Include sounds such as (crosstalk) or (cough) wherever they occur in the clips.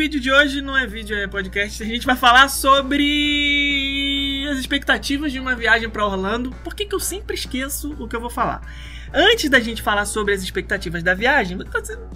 vídeo de hoje, não é vídeo, é podcast, a gente vai falar sobre as expectativas de uma viagem pra Orlando. Por que, que eu sempre esqueço o que eu vou falar? Antes da gente falar sobre as expectativas da viagem,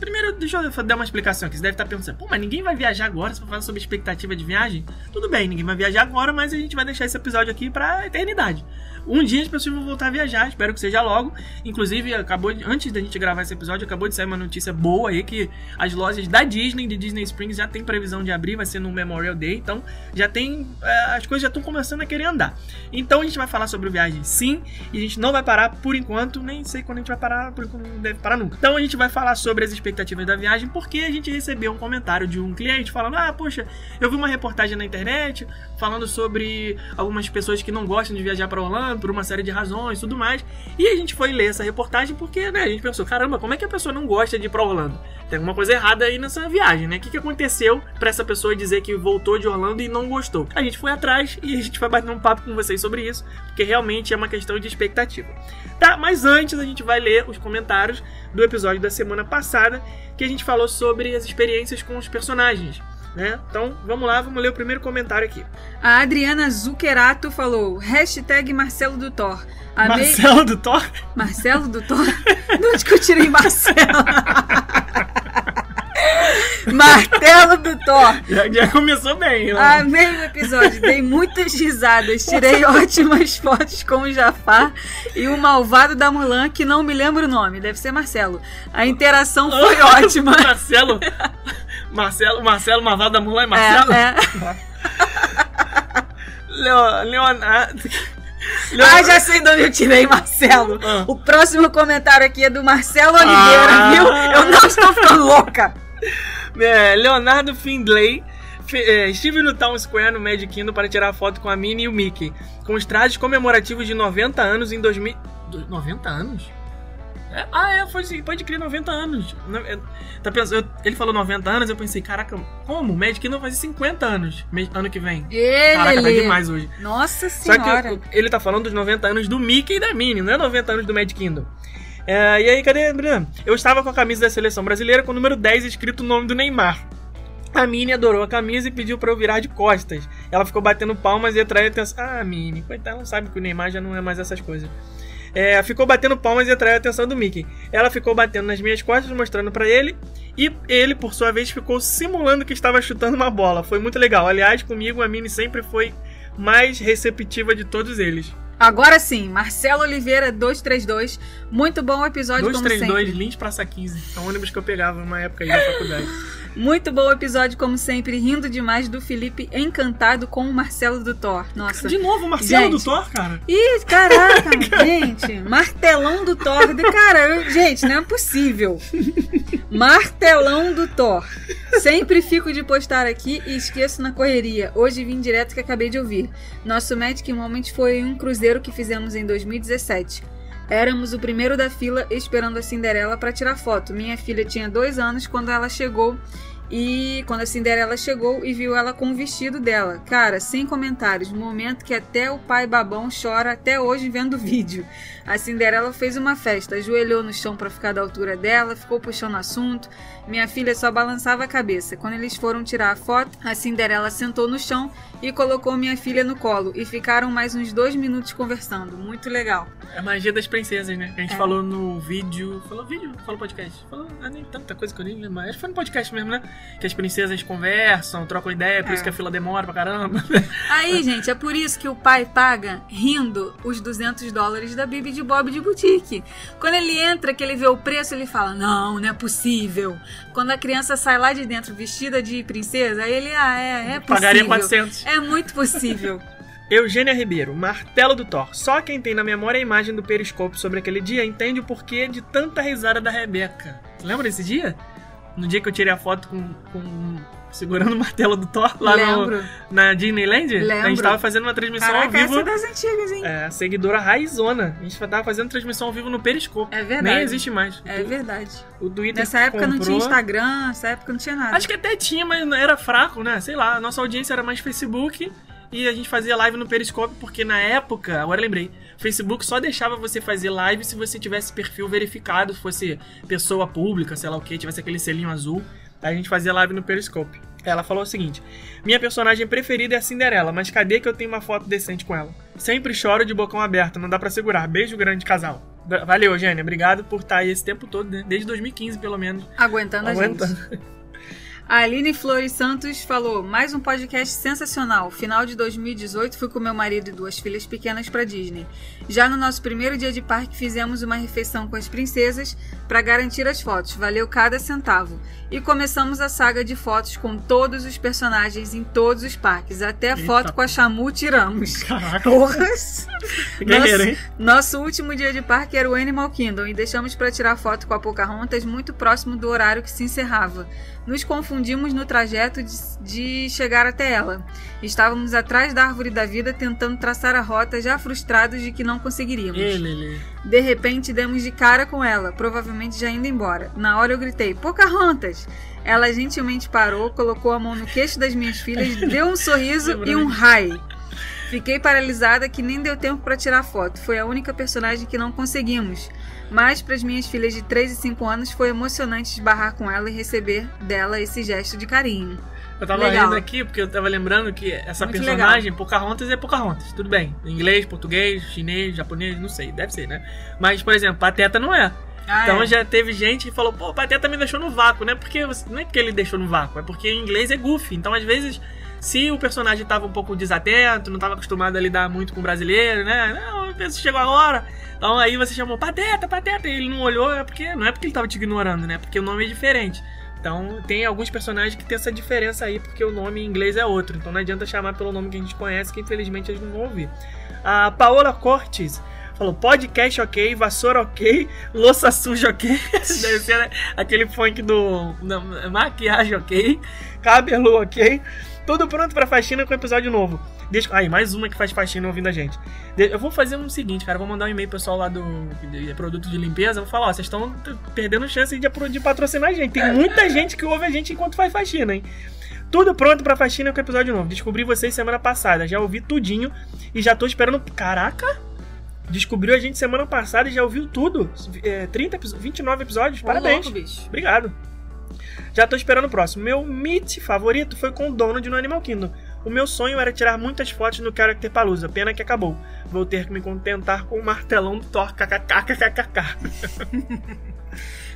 primeiro deixa eu dar uma explicação aqui. Você deve estar pensando, pô, mas ninguém vai viajar agora se for falar sobre expectativa de viagem? Tudo bem, ninguém vai viajar agora, mas a gente vai deixar esse episódio aqui pra eternidade. Um dia as pessoas vão voltar a viajar, espero que seja logo. Inclusive, acabou de, antes da gente gravar esse episódio, acabou de sair uma notícia boa aí que as lojas da Disney, de Disney Springs, já tem previsão de abrir, vai ser no Memorial Day, então já tem. É, as coisas já estão começando a querer andar. Então a gente vai falar sobre viagem sim, e a gente não vai parar por enquanto, nem sei quando a gente vai parar, por enquanto não deve parar nunca. Então a gente vai falar sobre as expectativas da viagem, porque a gente recebeu um comentário de um cliente falando: ah, poxa, eu vi uma reportagem na internet falando sobre algumas pessoas que não gostam de viajar para Orlando por uma série de razões e tudo mais. E a gente foi ler essa reportagem porque, né, a gente pensou, caramba, como é que a pessoa não gosta de ir pra Orlando? Tem alguma coisa errada aí nessa viagem, né? O que, que aconteceu para essa pessoa dizer que voltou de Orlando e não gostou? A gente foi atrás e a gente vai bater um papo com vocês sobre isso, porque realmente é uma questão de expectativa. Tá, mas antes a gente vai ler os comentários do episódio da semana passada, que a gente falou sobre as experiências com os personagens. Né? Então, vamos lá, vamos ler o primeiro comentário aqui. A Adriana Zuccherato falou, hashtag Marcelo do Thor. Amei... Marcelo do Thor? Marcelo do Thor? De onde que eu tirei Marcelo? (laughs) Martelo do Thor. Já, já começou bem. Né? Amei o episódio, dei muitas risadas, tirei ótimas (laughs) fotos com o Jafar e o malvado da Mulan, que não me lembro o nome, deve ser Marcelo. A interação foi (laughs) ótima. Marcelo? Marcelo, Marcelo Malvado da Mulan é Marcelo? É, é. (laughs) Leo, Leonardo. Ah, já sei de onde eu tirei, Marcelo. Ah. O próximo comentário aqui é do Marcelo Oliveira, Ah. viu? Eu não estou ficando louca. É, Leonardo Findlay. é, estive no Town Square no Magic Kingdom para tirar foto com a Minnie e o Mickey, com os trajes comemorativos de 90 anos em 2000. do- 90 anos? É, ah, é, foi, sim, pode crer 90 anos. Não, tá pensando, eu- ele falou 90 anos, eu pensei, caraca, como? O Magic Kingdom vai fazer 50 anos ano que vem. Caraca, tá Ele. demais hoje. Nossa Só senhora. que ele tá falando dos 90 anos do Mickey e da Minnie, não é 90 anos do Magic Kingdom. É, e aí, cadê, Bruno? Eu estava com a camisa da seleção brasileira com o número 10 escrito o nome do Neymar. A Minnie adorou a camisa e pediu pra eu virar de costas. Ela ficou batendo palmas e atraiu atenção. Ah, Minnie, coitada, ela não sabe que o Neymar já não é mais essas coisas. É, ficou batendo palmas e atraiu a atenção do Mickey. Ela ficou batendo nas minhas costas, mostrando pra ele. E ele, por sua vez, ficou simulando que estava chutando uma bola. Foi muito legal. Aliás, comigo a Minnie sempre foi mais receptiva de todos eles. Agora sim, Marcelo Oliveira 232. Muito bom o episódio, como 232 sempre. Lins Praça 15. É o ônibus que eu pegava numa época aí da faculdade. (laughs) Muito bom o episódio, como sempre. Rindo demais do Felipe encantado com o Marcelo do Thor. Nossa. De novo, Marcelo Gente. do Thor, cara. Ih, caraca, (laughs) gente. Martelão do Thor. De- Cara, eu- gente, não é possível. Martelão do Thor. Sempre fico de postar aqui e esqueço na correria. Hoje vim direto que acabei de ouvir. Nosso Magic Moment foi um cruzeiro que fizemos em 2017. Éramos o primeiro da fila esperando a Cinderela para tirar foto. Minha filha tinha dois anos quando ela chegou e quando a Cinderela chegou e viu ela com o vestido dela. Cara, sem comentários. Momento que até o pai babão chora até hoje vendo o vídeo. A Cinderela fez uma festa, ajoelhou no chão para ficar da altura dela, ficou puxando assunto. Minha filha só balançava a cabeça. Quando eles foram tirar a foto, a Cinderela sentou no chão e colocou minha filha no colo. E ficaram mais uns dois minutos conversando. Muito legal. É a magia das princesas, né? Que a gente É. falou no vídeo. Falou vídeo? Falou podcast? Falou ah, nem tanta coisa que eu nem lembro. mais. Acho que foi no podcast mesmo, né? Que as princesas conversam, trocam ideia, por É. isso que a fila demora pra caramba. Aí, gente, é por isso que o pai paga rindo os 200 dólares da Bibi de Bob de boutique. Quando ele entra, que ele vê o preço, ele fala: Não, não é possível. Quando a criança sai lá de dentro vestida de princesa, aí ele, ah, é, é possível. Pagaria 400. É muito possível. Eugênia Ribeiro, Martelo do Thor. Só quem tem na memória a imagem do periscópio sobre aquele dia entende o porquê de tanta risada da Rebeca. Lembra desse dia? No dia que eu tirei a foto com. com- segurando o martelo do Thor lá no, na Disneyland? A Lembro. gente tava fazendo uma transmissão ao Caraca, essa vivo. é das antigas, hein? É, a seguidora raizona. A gente tava fazendo transmissão ao vivo no Periscope. É verdade. Nem existe mais. É verdade. O Twitter Nessa época não tinha comprou. Instagram, nessa época não tinha nada. Acho que até tinha, mas era fraco, né? Sei lá, a nossa audiência era mais Facebook e a gente fazia live no Periscope porque na época, agora lembrei, O Facebook só deixava você fazer live se você tivesse perfil verificado, fosse pessoa pública, sei lá o que, tivesse aquele selinho azul. A gente fazia live no Periscope. Ela falou o seguinte: Minha personagem preferida é a Cinderela, mas cadê que eu tenho uma foto decente com ela? Sempre choro de bocão aberto, não dá pra segurar. Beijo grande, casal. Valeu, Eugênia. Obrigado por estar aí esse tempo todo, né? Desde 2015, pelo menos. Aguentando, Aguentando. a gente. A Aline Flores Santos falou: mais um podcast sensacional. Final de 2018 fui com meu marido e duas filhas pequenas para Disney. Já no nosso primeiro dia de parque fizemos uma refeição com as princesas para garantir as fotos. Valeu cada centavo. E começamos a saga de fotos com todos os personagens em todos os parques. Até Eita. foto com a Chamu tiramos. Caraca. Porras! (laughs) Guerreiro, hein? Nosso último dia de parque era o Animal Kingdom e deixamos para tirar foto com a Pocahontas muito próximo do horário que se encerrava. Nos confundimos no trajeto de, de chegar até ela. Estávamos atrás da árvore da vida tentando traçar a rota, já frustrados de que não conseguiríamos. Ele. De repente demos de cara com ela, provavelmente já indo embora. Na hora eu gritei: Pocahontas! Ela gentilmente parou, colocou a mão no queixo das minhas filhas, (laughs) deu um sorriso e um rai. Fiquei paralisada que nem deu tempo para tirar foto. Foi a única personagem que não conseguimos. Mas para as minhas filhas de 3 e 5 anos foi emocionante esbarrar com ela e receber dela esse gesto de carinho. Eu tava Legal. rindo aqui porque eu tava lembrando que essa Muito personagem, Pocahontas, é Pocahontas. Tudo bem. Inglês, português, chinês, japonês, não sei. Deve ser, né? Mas, por exemplo, Pateta não é. Ah, então é. já teve gente que falou, pô, Pateta me deixou no vácuo, né? Porque não é porque ele deixou no vácuo, é porque em inglês é goofy. Então, às vezes, se o personagem tava um pouco desatento, não tava acostumado a lidar muito com o brasileiro, né? Não, a pessoa chegou agora. Então aí você chamou Pateta, Pateta, e ele não olhou, é porque não é porque ele tava te ignorando, né? Porque o nome é diferente. Então tem alguns personagens que tem essa diferença aí, porque o nome em inglês é outro. Então não adianta chamar pelo nome que a gente conhece, que infelizmente eles não vão ouvir. A Paola Cortes falou: podcast ok, vassoura ok, louça suja ok. (laughs) Deve ser né, aquele funk do. da maquiagem ok, cabelo ok. Tudo pronto pra faxina com episódio novo. Deixa... Aí, mais uma que faz faxina ouvindo a gente. De- Eu vou fazer um seguinte, cara. Vou mandar um e-mail pro pessoal lá do de produto de limpeza. Vou falar, ó, vocês estão perdendo chance de, de patrocinar a gente. Tem muita (laughs) gente que ouve a gente enquanto faz faxina, hein? Tudo pronto pra faxina com episódio novo. Descobri vocês semana passada. Já ouvi tudinho e já tô esperando. Caraca! Descobriu a gente semana passada e já ouviu tudo. É, 30, episo- 29 episódios. Ô, Parabéns. louco. Obrigado. Já tô esperando o próximo. Meu meet favorito foi com o Donald no Animal Kingdom. O meu sonho era tirar muitas fotos no Character Palooza, pena que acabou. Vou ter que me contentar com o martelão do Thor, kkkkkk.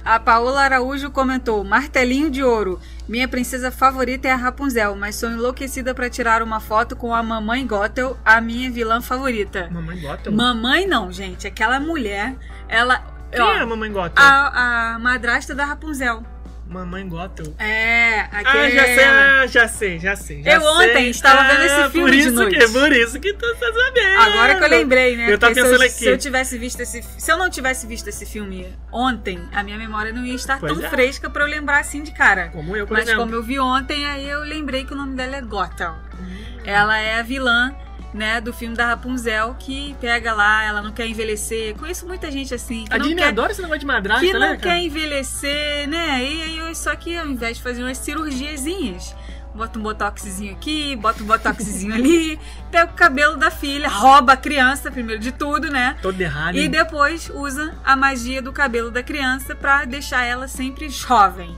A Paola Araújo comentou: Martelinho de ouro. Minha princesa favorita é a Rapunzel, mas sou enlouquecida para tirar uma foto com a mamãe Gothel, a minha vilã favorita. Mamãe Gothel? Mamãe não, gente. Aquela mulher, ela. Quem ó, é a Mamãe Gothel? a, a madrasta da Rapunzel. Mamãe Gothel. É, Ah, aquele. já sei, ah, já sei, já sei. já Eu ontem sei. estava vendo esse Ah, filme por de isso noite. Que, por isso que tu tá sabendo. Agora que eu lembrei, né? Eu tava Porque se pensando eu, aqui. Se eu tivesse visto esse, se eu não tivesse visto esse filme ontem, a minha memória não ia estar Pois tão é. fresca pra eu lembrar assim de cara. Como eu, por Mas exemplo. como eu vi ontem, aí eu lembrei que o nome dela é Gothel. Hum. Ela é a vilã, né, do filme da Rapunzel que pega lá, ela não quer envelhecer. Conheço muita gente assim que A Disney quer adora esse negócio de madrasta, que né, não cara? quer envelhecer, né? E aí só que ao invés de fazer umas cirurgiazinhas, bota um botoxzinho aqui, bota um botoxzinho ali, (laughs) pega o cabelo da filha, rouba a criança primeiro de tudo, né? Todo errado. E depois usa a magia do cabelo da criança pra deixar ela sempre jovem.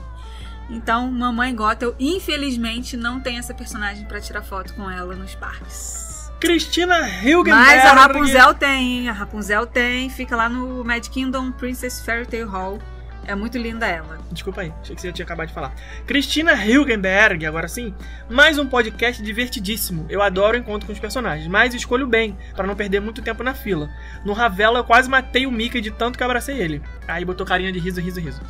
Então, mamãe Gothel, infelizmente, não tem essa personagem pra tirar foto com ela nos parques. Cristina Hilgenberg. Mas a Rapunzel tem, hein? a Rapunzel tem, fica lá no Mad Kingdom Princess Fairy Tale Hall. É muito linda ela. Desculpa aí, achei que você já tinha acabado de falar. Cristina Hilgenberg, agora sim. Mais um podcast divertidíssimo. Eu adoro o encontro com os personagens, mas escolho bem, pra não perder muito tempo na fila. No Ravela eu quase matei o Mickey de tanto que abracei ele. Aí botou carinha de riso, riso, riso.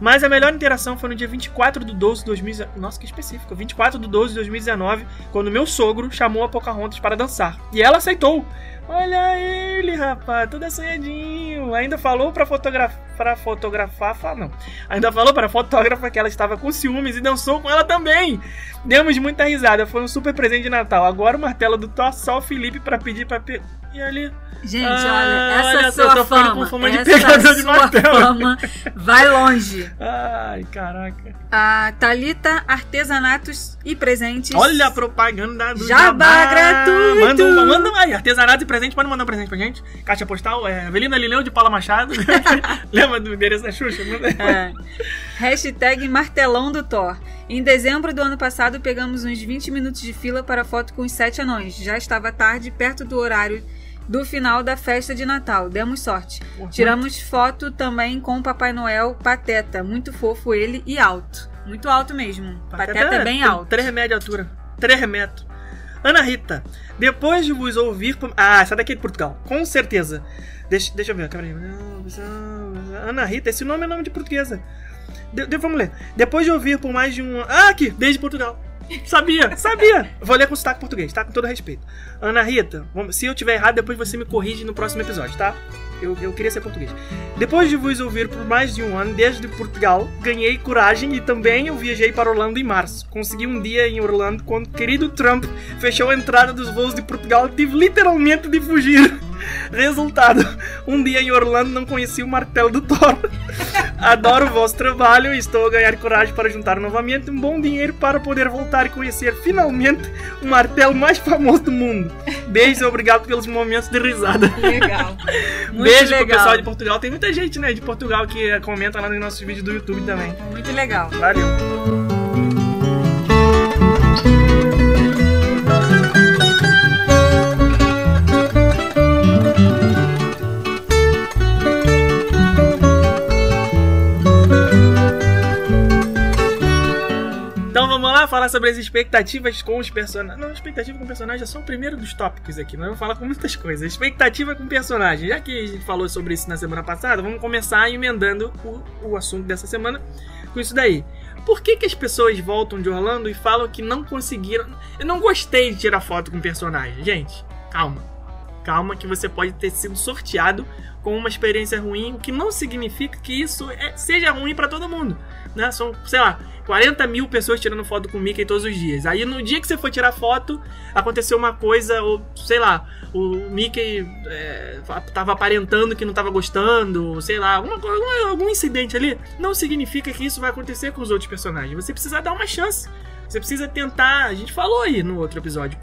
Mas a melhor interação foi no dia 24 do 12 de 2019. Nossa, que específico. 24 do 12 de 2019, quando meu sogro chamou a Pocahontas para dançar. E ela aceitou. Olha ele, rapaz, tudo assanhadinho. Ainda falou pra, fotogra pra fotografar. Fa não. Ainda falou para fotógrafa que ela estava com ciúmes e dançou com ela também. Demos muita risada, foi um super presente de Natal. Agora o martelo do o Felipe para pedir para. E ali. Gente, Ah, olha, essa olha sua fama, com fama de essa de sua martelo. fama vai longe. Ai, caraca. A Thalita Artesanatos e Presentes. Olha a propaganda do Jabá gratuito. Manda, um- manda aí, artesanato e presente, pode mandar um presente pra gente. Caixa postal, é Avelina Lineu de Paula Machado. (laughs) Lembra do endereço da Xuxa? Aí. É. Hashtag martelão do Thor. Em dezembro do ano passado, pegamos uns 20 minutos de fila para foto com os sete anões. Já estava tarde, perto do horário do final da festa de Natal. Demos sorte. Tiramos foto também com o Papai Noel Pateta. Muito fofo ele e alto. Muito alto mesmo. Pateta, é bem alto. 3 metros de altura. 3 metros. Ana Rita, depois de vos ouvir. Ah, essa daqui é de Portugal, com certeza. Deixa, deixa eu ver, calma aí. Ana Rita, esse nome é nome de portuguesa. De- de- vamos ler. Depois de ouvir por mais de um. Ah, aqui, desde Portugal. Sabia, sabia. Vou ler com sotaque português, tá? Com todo respeito. Ana Rita, se eu tiver errado, depois você me corrige no próximo episódio, tá? Eu, eu queria ser português. Depois de vos ouvir por mais de um ano, desde Portugal, ganhei coragem e também eu viajei para Orlando em março. Consegui um dia em Orlando quando o querido Trump fechou a entrada dos voos de Portugal. Tive literalmente de fugir. (laughs) Resultado: um dia em Orlando não conheci o martelo do Thor. (laughs) Adoro o vosso trabalho e estou a ganhar coragem para juntar novamente um bom dinheiro para poder voltar e conhecer finalmente o martelo mais famoso do mundo. Beijos e obrigado pelos momentos de risada. Legal. (laughs) Muito Beijo legal. pro pessoal de Portugal. Tem muita gente, né, de Portugal que comenta lá nos nossos vídeos do YouTube também. Muito legal. Valeu. Lá falar sobre as expectativas com os personagens. Não, expectativa com personagens é só o primeiro dos tópicos aqui. Nós vamos falar com muitas coisas. Expectativa com personagens. Já que a gente falou sobre isso na semana passada, vamos começar emendando o, o assunto dessa semana com isso daí. Por que, que as pessoas voltam de Orlando e falam que não conseguiram. Eu não gostei de tirar foto com personagem. Gente, calma. Calma, que você pode ter sido sorteado com uma experiência ruim, o que não significa que isso é- seja ruim pra todo mundo. Né? São, sei lá, 40 mil pessoas tirando foto com o Mickey todos os dias. Aí no dia que você for tirar foto, aconteceu uma coisa, ou sei lá, o Mickey é, tava aparentando que não tava gostando, sei lá, alguma, algum, algum incidente ali. Não significa que isso vai acontecer com os outros personagens. Você precisa dar uma chance. Você precisa tentar. A gente falou aí no outro episódio.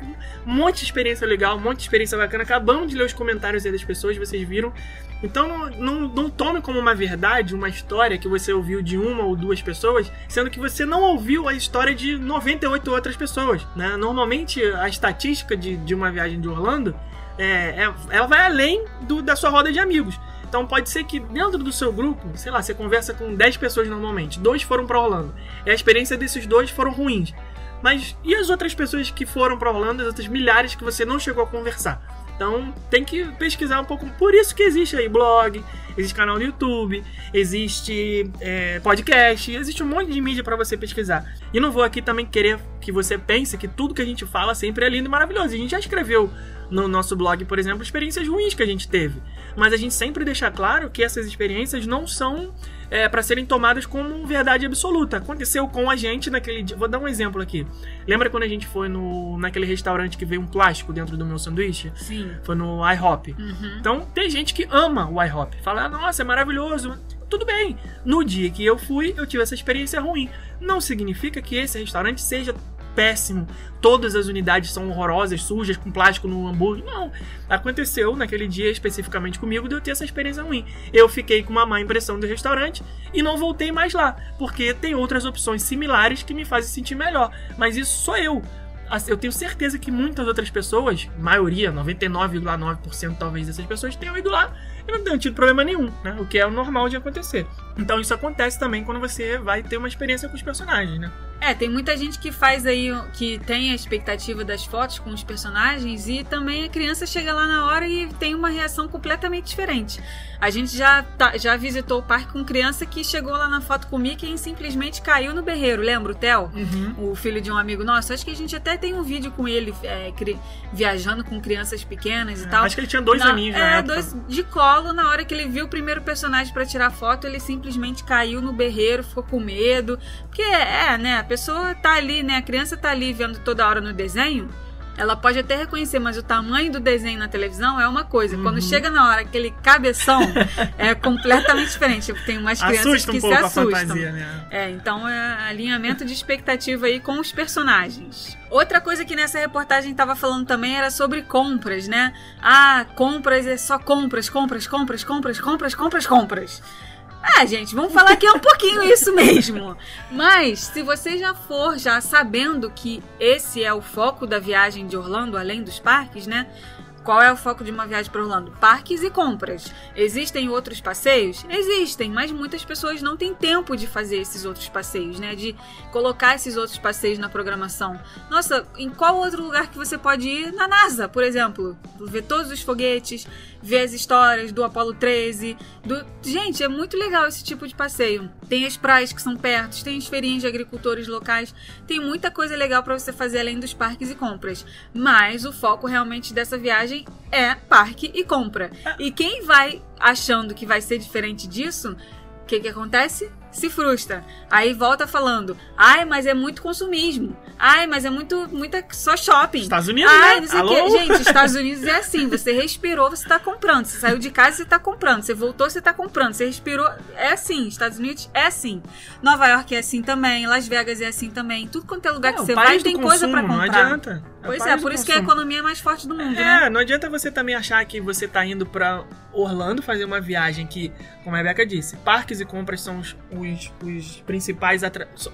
Um monte de experiência legal, um monte de experiência bacana. Acabamos de ler os comentários aí das pessoas, vocês viram. Então não, não, não tome como uma verdade uma história que você ouviu de uma ou duas pessoas, sendo que você não ouviu a história de 98 outras pessoas. Né? Normalmente a estatística de, de uma viagem de Orlando é, é- ela vai além do, da sua roda de amigos. Então pode ser que dentro do seu grupo, sei lá, você conversa com 10 pessoas normalmente, dois foram para Orlando. E a experiência desses dois foram ruins. Mas e as outras pessoas que foram para Orlando, as outras milhares que você não chegou a conversar? Então tem que pesquisar um pouco. Por isso que existe aí blog, existe canal no YouTube, existe é, podcast, existe um monte de mídia para você pesquisar. E não vou aqui também querer que você pense que tudo que a gente fala sempre é lindo e maravilhoso. A gente já escreveu no nosso blog, por exemplo, experiências ruins que a gente teve. Mas a gente sempre deixa claro que essas experiências não são é, para serem tomadas como verdade absoluta. Aconteceu com a gente naquele dia. Vou dar um exemplo aqui. Lembra quando a gente foi no, naquele restaurante que veio um plástico dentro do meu sanduíche? Sim. Foi no IHOP. Uhum. Então tem gente que ama o IHOP. Fala, "Ah, nossa, é maravilhoso. Tudo bem. No dia que eu fui, eu tive essa experiência ruim. Não significa que esse restaurante seja péssimo. Todas as unidades são horrorosas, sujas, com plástico no hambúrguer. Não. Aconteceu naquele dia especificamente comigo de eu ter essa experiência ruim. Eu fiquei com uma má impressão do restaurante e não voltei mais lá. Porque tem outras opções similares que me fazem sentir melhor. Mas isso sou eu. Assim, Eu tenho certeza que muitas outras pessoas, maioria, 99,9% talvez dessas pessoas, tenham ido lá e não tenham tido problema nenhum, né? O que é o normal de acontecer. Então isso acontece também quando você vai ter uma experiência com os personagens, né? É, tem muita gente que faz aí, que tem a expectativa das fotos com os personagens e também a criança chega lá na hora e tem uma reação completamente diferente. A gente já, tá- já visitou o parque com criança que chegou lá na foto com o Mickey e simplesmente caiu no berreiro, lembra o Theo? O filho de um amigo nosso. Acho que a gente até tem um vídeo com ele é, cri- viajando com crianças pequenas e tal. Acho que ele tinha dois Na- aninhos na é, dois de colo. Na hora que ele viu o primeiro personagem pra tirar foto, ele simplesmente caiu no berreiro, ficou com medo. Porque é, né? A pessoa tá ali, né? A criança tá ali vendo toda hora no desenho. Ela pode até reconhecer, mas o tamanho do desenho na televisão é uma coisa. Quando Uhum. chega na hora aquele cabeção, é completamente diferente. Tem umas crianças Assusta que um se assustam. fantasia, né? É, então é alinhamento de expectativa aí com os personagens. Outra coisa que nessa reportagem tava falando também era sobre compras, né? Ah, compras é só compras, compras, compras, compras, compras, compras, compras. Ah, gente, vamos falar que é um pouquinho isso mesmo. Mas se você já for já sabendo que esse é o foco da viagem de Orlando, além dos parques, né? Qual é o foco de uma viagem para Orlando? Parques e compras. Existem outros passeios? Existem, mas muitas pessoas não têm tempo de fazer esses outros passeios, né? De colocar esses outros passeios na programação. Nossa, em qual outro lugar que você pode ir? Na NASA, por exemplo. Ver todos os foguetes, ver as histórias do Apollo 13. Do... Gente, é muito legal esse tipo de passeio. Tem as praias que são perto, tem as feirinhas de agricultores locais. Tem muita coisa legal para você fazer além dos parques e compras. Mas o foco realmente dessa viagem é parque e compra. E quem vai achando que vai ser diferente disso, o que, que acontece? Se frustra. Aí volta falando: ai, mas é muito consumismo. Ai, mas é muito, muita só shopping. Estados Unidos, Ai, né? não sei o Alô? quê. Gente, Estados Unidos é (laughs) assim: você respirou, você tá comprando. Você saiu de casa, você tá comprando. Você voltou, você tá comprando. Você respirou, é assim. Estados Unidos é assim. Nova York é assim também. Las Vegas é assim também. Tudo quanto é lugar que É, você vai, tem coisa pra consumo, comprar. Não adianta. o Pois é, por isso que a consumo. economia é mais forte do mundo, né? É, não adianta você também achar que você tá indo pra Orlando fazer uma viagem que, como a Rebeca disse, parques e compras são os, os, os principais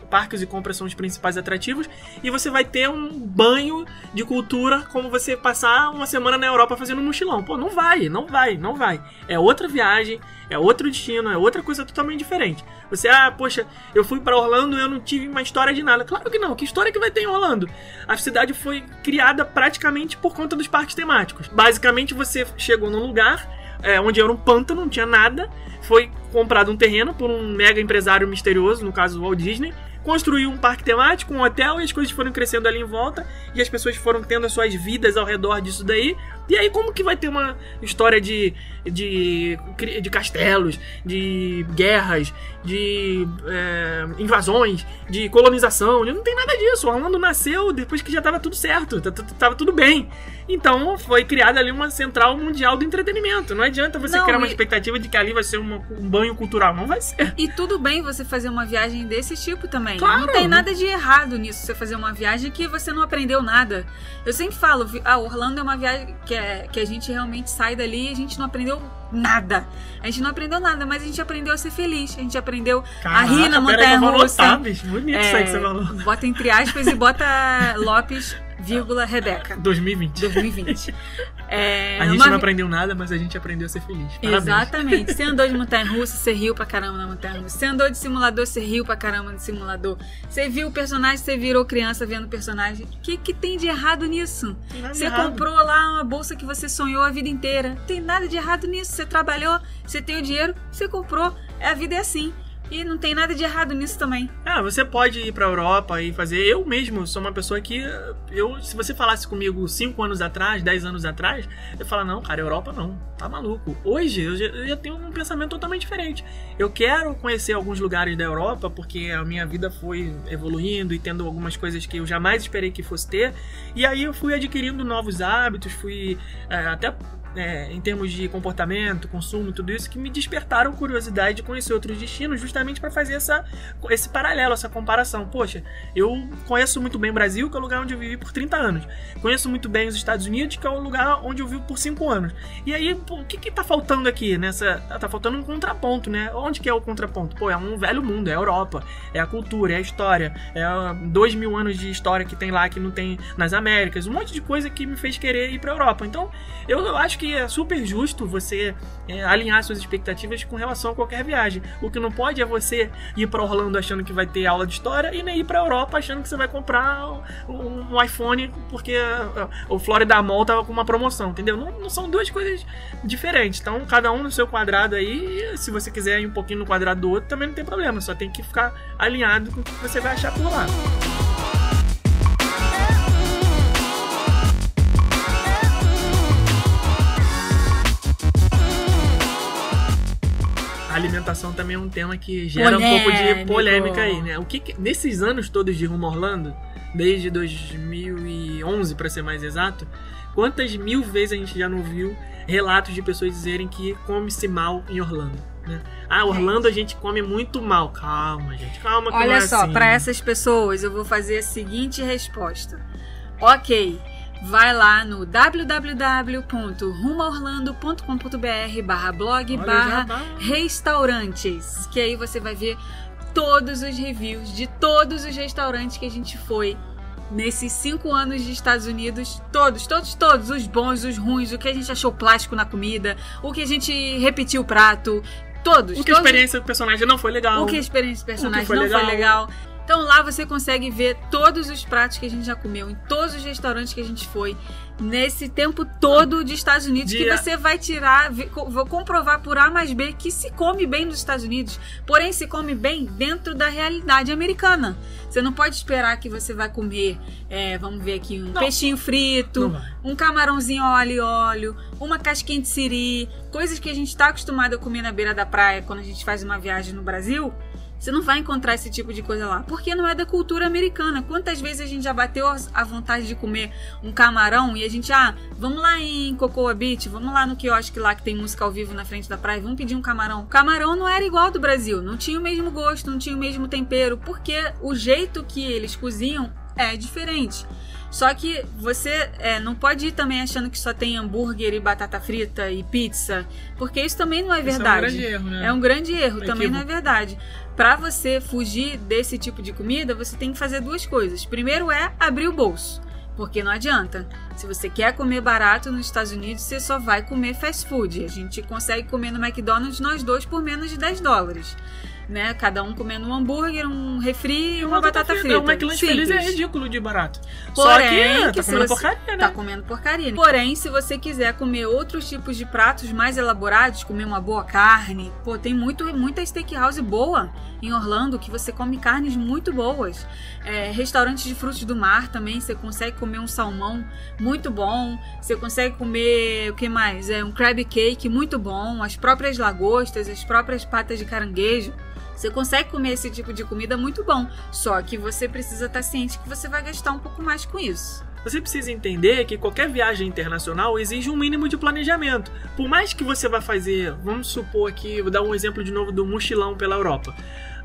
parques e compras são os principais atrativos e você vai ter um banho de cultura como você passar uma semana na Europa fazendo um mochilão. Pô, não vai, não vai, não vai. É outra viagem, é outro destino, é outra coisa totalmente diferente. Você, ah, poxa, eu fui pra Orlando e eu não tive uma história de nada. Claro que não. Que história que vai ter em Orlando? A cidade foi criada praticamente por conta dos parques temáticos. Basicamente, você chegou num lugar é, onde era um pântano, não tinha nada. Foi comprado um terreno por um mega empresário misterioso, no caso Walt Disney. Construiu um parque temático, um hotel, e as coisas foram crescendo ali em volta. E as pessoas foram tendo as suas vidas ao redor disso daí. E aí, como que vai ter uma história de, de, de castelos, de guerras, de é, invasões, de colonização? Não tem nada disso. O Orlando nasceu depois que já estava tudo certo, t- t- tava tudo bem. Então, foi criada ali uma central mundial do entretenimento. Não adianta você Não, criar uma e- expectativa de que ali vai ser uma- um banho cultural. Não vai ser. E tudo bem você fazer uma viagem desse tipo também. Claro. Não tem nada de errado nisso, você fazer uma viagem que você não aprendeu nada. Eu sempre falo, vi- ah, Orlando é uma viagem que, é, que a gente realmente sai dali e a gente não aprendeu nada. A gente não aprendeu nada, mas a gente aprendeu a ser feliz. A gente aprendeu a rir na vou montanha-russa. anotar, bicho. Bonito isso aí que você falou. É, bota entre aspas e bota (laughs) Lopes, vírgula, Rebeca. 2020. 2020. (laughs) É, A gente uma não aprendeu nada, mas a gente aprendeu a ser feliz. Parabéns. Exatamente. Você andou de (laughs) montanha-russa, você riu pra caramba na montanha-russa. Você andou de simulador, você riu pra caramba no simulador. Você viu o personagem, você virou criança vendo o personagem. O que, que tem de errado nisso? Você errado. comprou lá uma bolsa que você sonhou a vida inteira. Não tem nada de errado nisso. Você trabalhou, você tem o dinheiro, você comprou. A vida é assim. E não tem nada de errado nisso também. Ah, você pode ir pra Europa e fazer. Eu mesmo sou uma pessoa que. Eu, se você falasse comigo 5 anos atrás, 10 anos atrás, eu falo, não, cara, Europa não. Tá maluco. Hoje eu já, eu já tenho um pensamento totalmente diferente. Eu quero conhecer alguns lugares da Europa, porque a minha vida foi evoluindo e tendo algumas coisas que eu jamais esperei que fosse ter. E aí eu fui adquirindo novos hábitos, fui é, até é, em termos de comportamento, consumo, tudo isso, que me despertaram curiosidade de conhecer outros destinos, justamente para fazer essa, esse paralelo, essa comparação. Poxa, eu conheço muito bem o Brasil, que é o lugar onde eu vivi por 30 anos. Conheço muito bem os Estados Unidos, que é o lugar onde eu vivo por 5 anos. E aí, pô, o que que tá faltando aqui nessa... Tá faltando um contraponto, né? Onde que é o contraponto? Pô, é um velho mundo, é a Europa, é a cultura, é a história, é dois mil anos de história que tem lá, que não tem nas Américas, um monte de coisa que me fez querer ir pra Europa. Então, eu, acho que é super justo você é, alinhar suas expectativas com relação a qualquer viagem. O que não pode é você ir pra Orlando achando que vai ter aula de história e nem ir pra Europa achando que você vai comprar um, um iPhone porque ah, o Florida Mall tava com uma promoção, entendeu? Não, não são duas coisas diferentes. Então, cada um no seu quadrado aí. Se você quiser ir um pouquinho no quadrado do outro, também não tem problema. Só tem que ficar alinhado com o que você vai achar por lá. Alimentação também é um tema que gera um pouco de Polêmico. polêmica aí, né? O que, que- nesses anos todos de Rumo a Orlando, desde 2011 para ser mais exato, quantas mil vezes a gente já não viu relatos de pessoas dizerem que come-se mal em Orlando? Né? Ah, Orlando a gente come muito mal. Calma, gente, calma. Que Olha é só, assim. para essas pessoas eu vou fazer a seguinte resposta. Ok, vai lá no www.rumaorlando.com.br barra blog barra dá- restaurantes, que aí você vai ver todos os reviews de todos os restaurantes que a gente foi nesses cinco anos de Estados Unidos, todos, todos, todos, os bons, os ruins, o que a gente achou plástico na comida, o que a gente repetiu o prato, todos. O que a todos- experiência do personagem não foi legal. o que a experiência do personagem foi não legal. foi legal. Então lá você consegue ver todos os pratos que a gente já comeu, em todos os restaurantes que a gente foi, nesse tempo todo de Estados Unidos, que você vai tirar, vou comprovar por A mais B que se come bem nos Estados Unidos, porém se come bem dentro da realidade americana. Você não pode esperar que você vai comer, é, vamos ver aqui, um Não. peixinho frito, um camarãozinho ao alho e óleo, uma casquinha de siri, coisas que a gente está acostumado a comer na beira da praia quando a gente faz uma viagem no Brasil. Você não vai encontrar esse tipo de coisa lá, porque não é da cultura americana. Quantas vezes a gente já bateu a vontade de comer um camarão e a gente, ah, vamos lá em Cocoa Beach, vamos lá no quiosque lá que tem música ao vivo na frente da praia, vamos pedir um camarão. Camarão não era igual ao do Brasil, não tinha o mesmo gosto, não tinha o mesmo tempero, porque o jeito que eles cozinham é diferente. Só que você é, não pode ir também achando que só tem hambúrguer e batata frita e pizza, porque isso também não é Isso verdade. É um grande erro, né? É um grande erro, também não é verdade. Pra você fugir desse tipo de comida, você tem que fazer duas coisas. Primeiro é abrir o bolso. Porque não adianta. Se você quer comer barato nos Estados Unidos, você só vai comer fast food. A gente consegue comer no McDonald's nós dois por menos de 10 dólares. Né? Cada um comendo um hambúrguer, um refri e uma, batata frita. O McLanche feliz é ridículo de barato. Porém, Só que, que tá comendo você- porcaria, né? Tá comendo porcaria. Porém, se você quiser comer outros tipos de pratos mais elaborados, comer uma boa carne, pô, tem muito, muita steakhouse boa em Orlando que você come carnes muito boas. É, restaurantes de frutos do mar também, você consegue comer um salmão muito bom. Você consegue comer o que mais? É um crab cake muito bom, as próprias lagostas, as próprias patas de caranguejo. Você consegue comer esse tipo de comida muito bom, só que você precisa estar ciente que você vai gastar um pouco mais com isso. Você precisa entender que qualquer viagem internacional exige um mínimo de planejamento. Por mais que você vá fazer, vamos supor aqui, vou dar um exemplo de novo do mochilão pela Europa.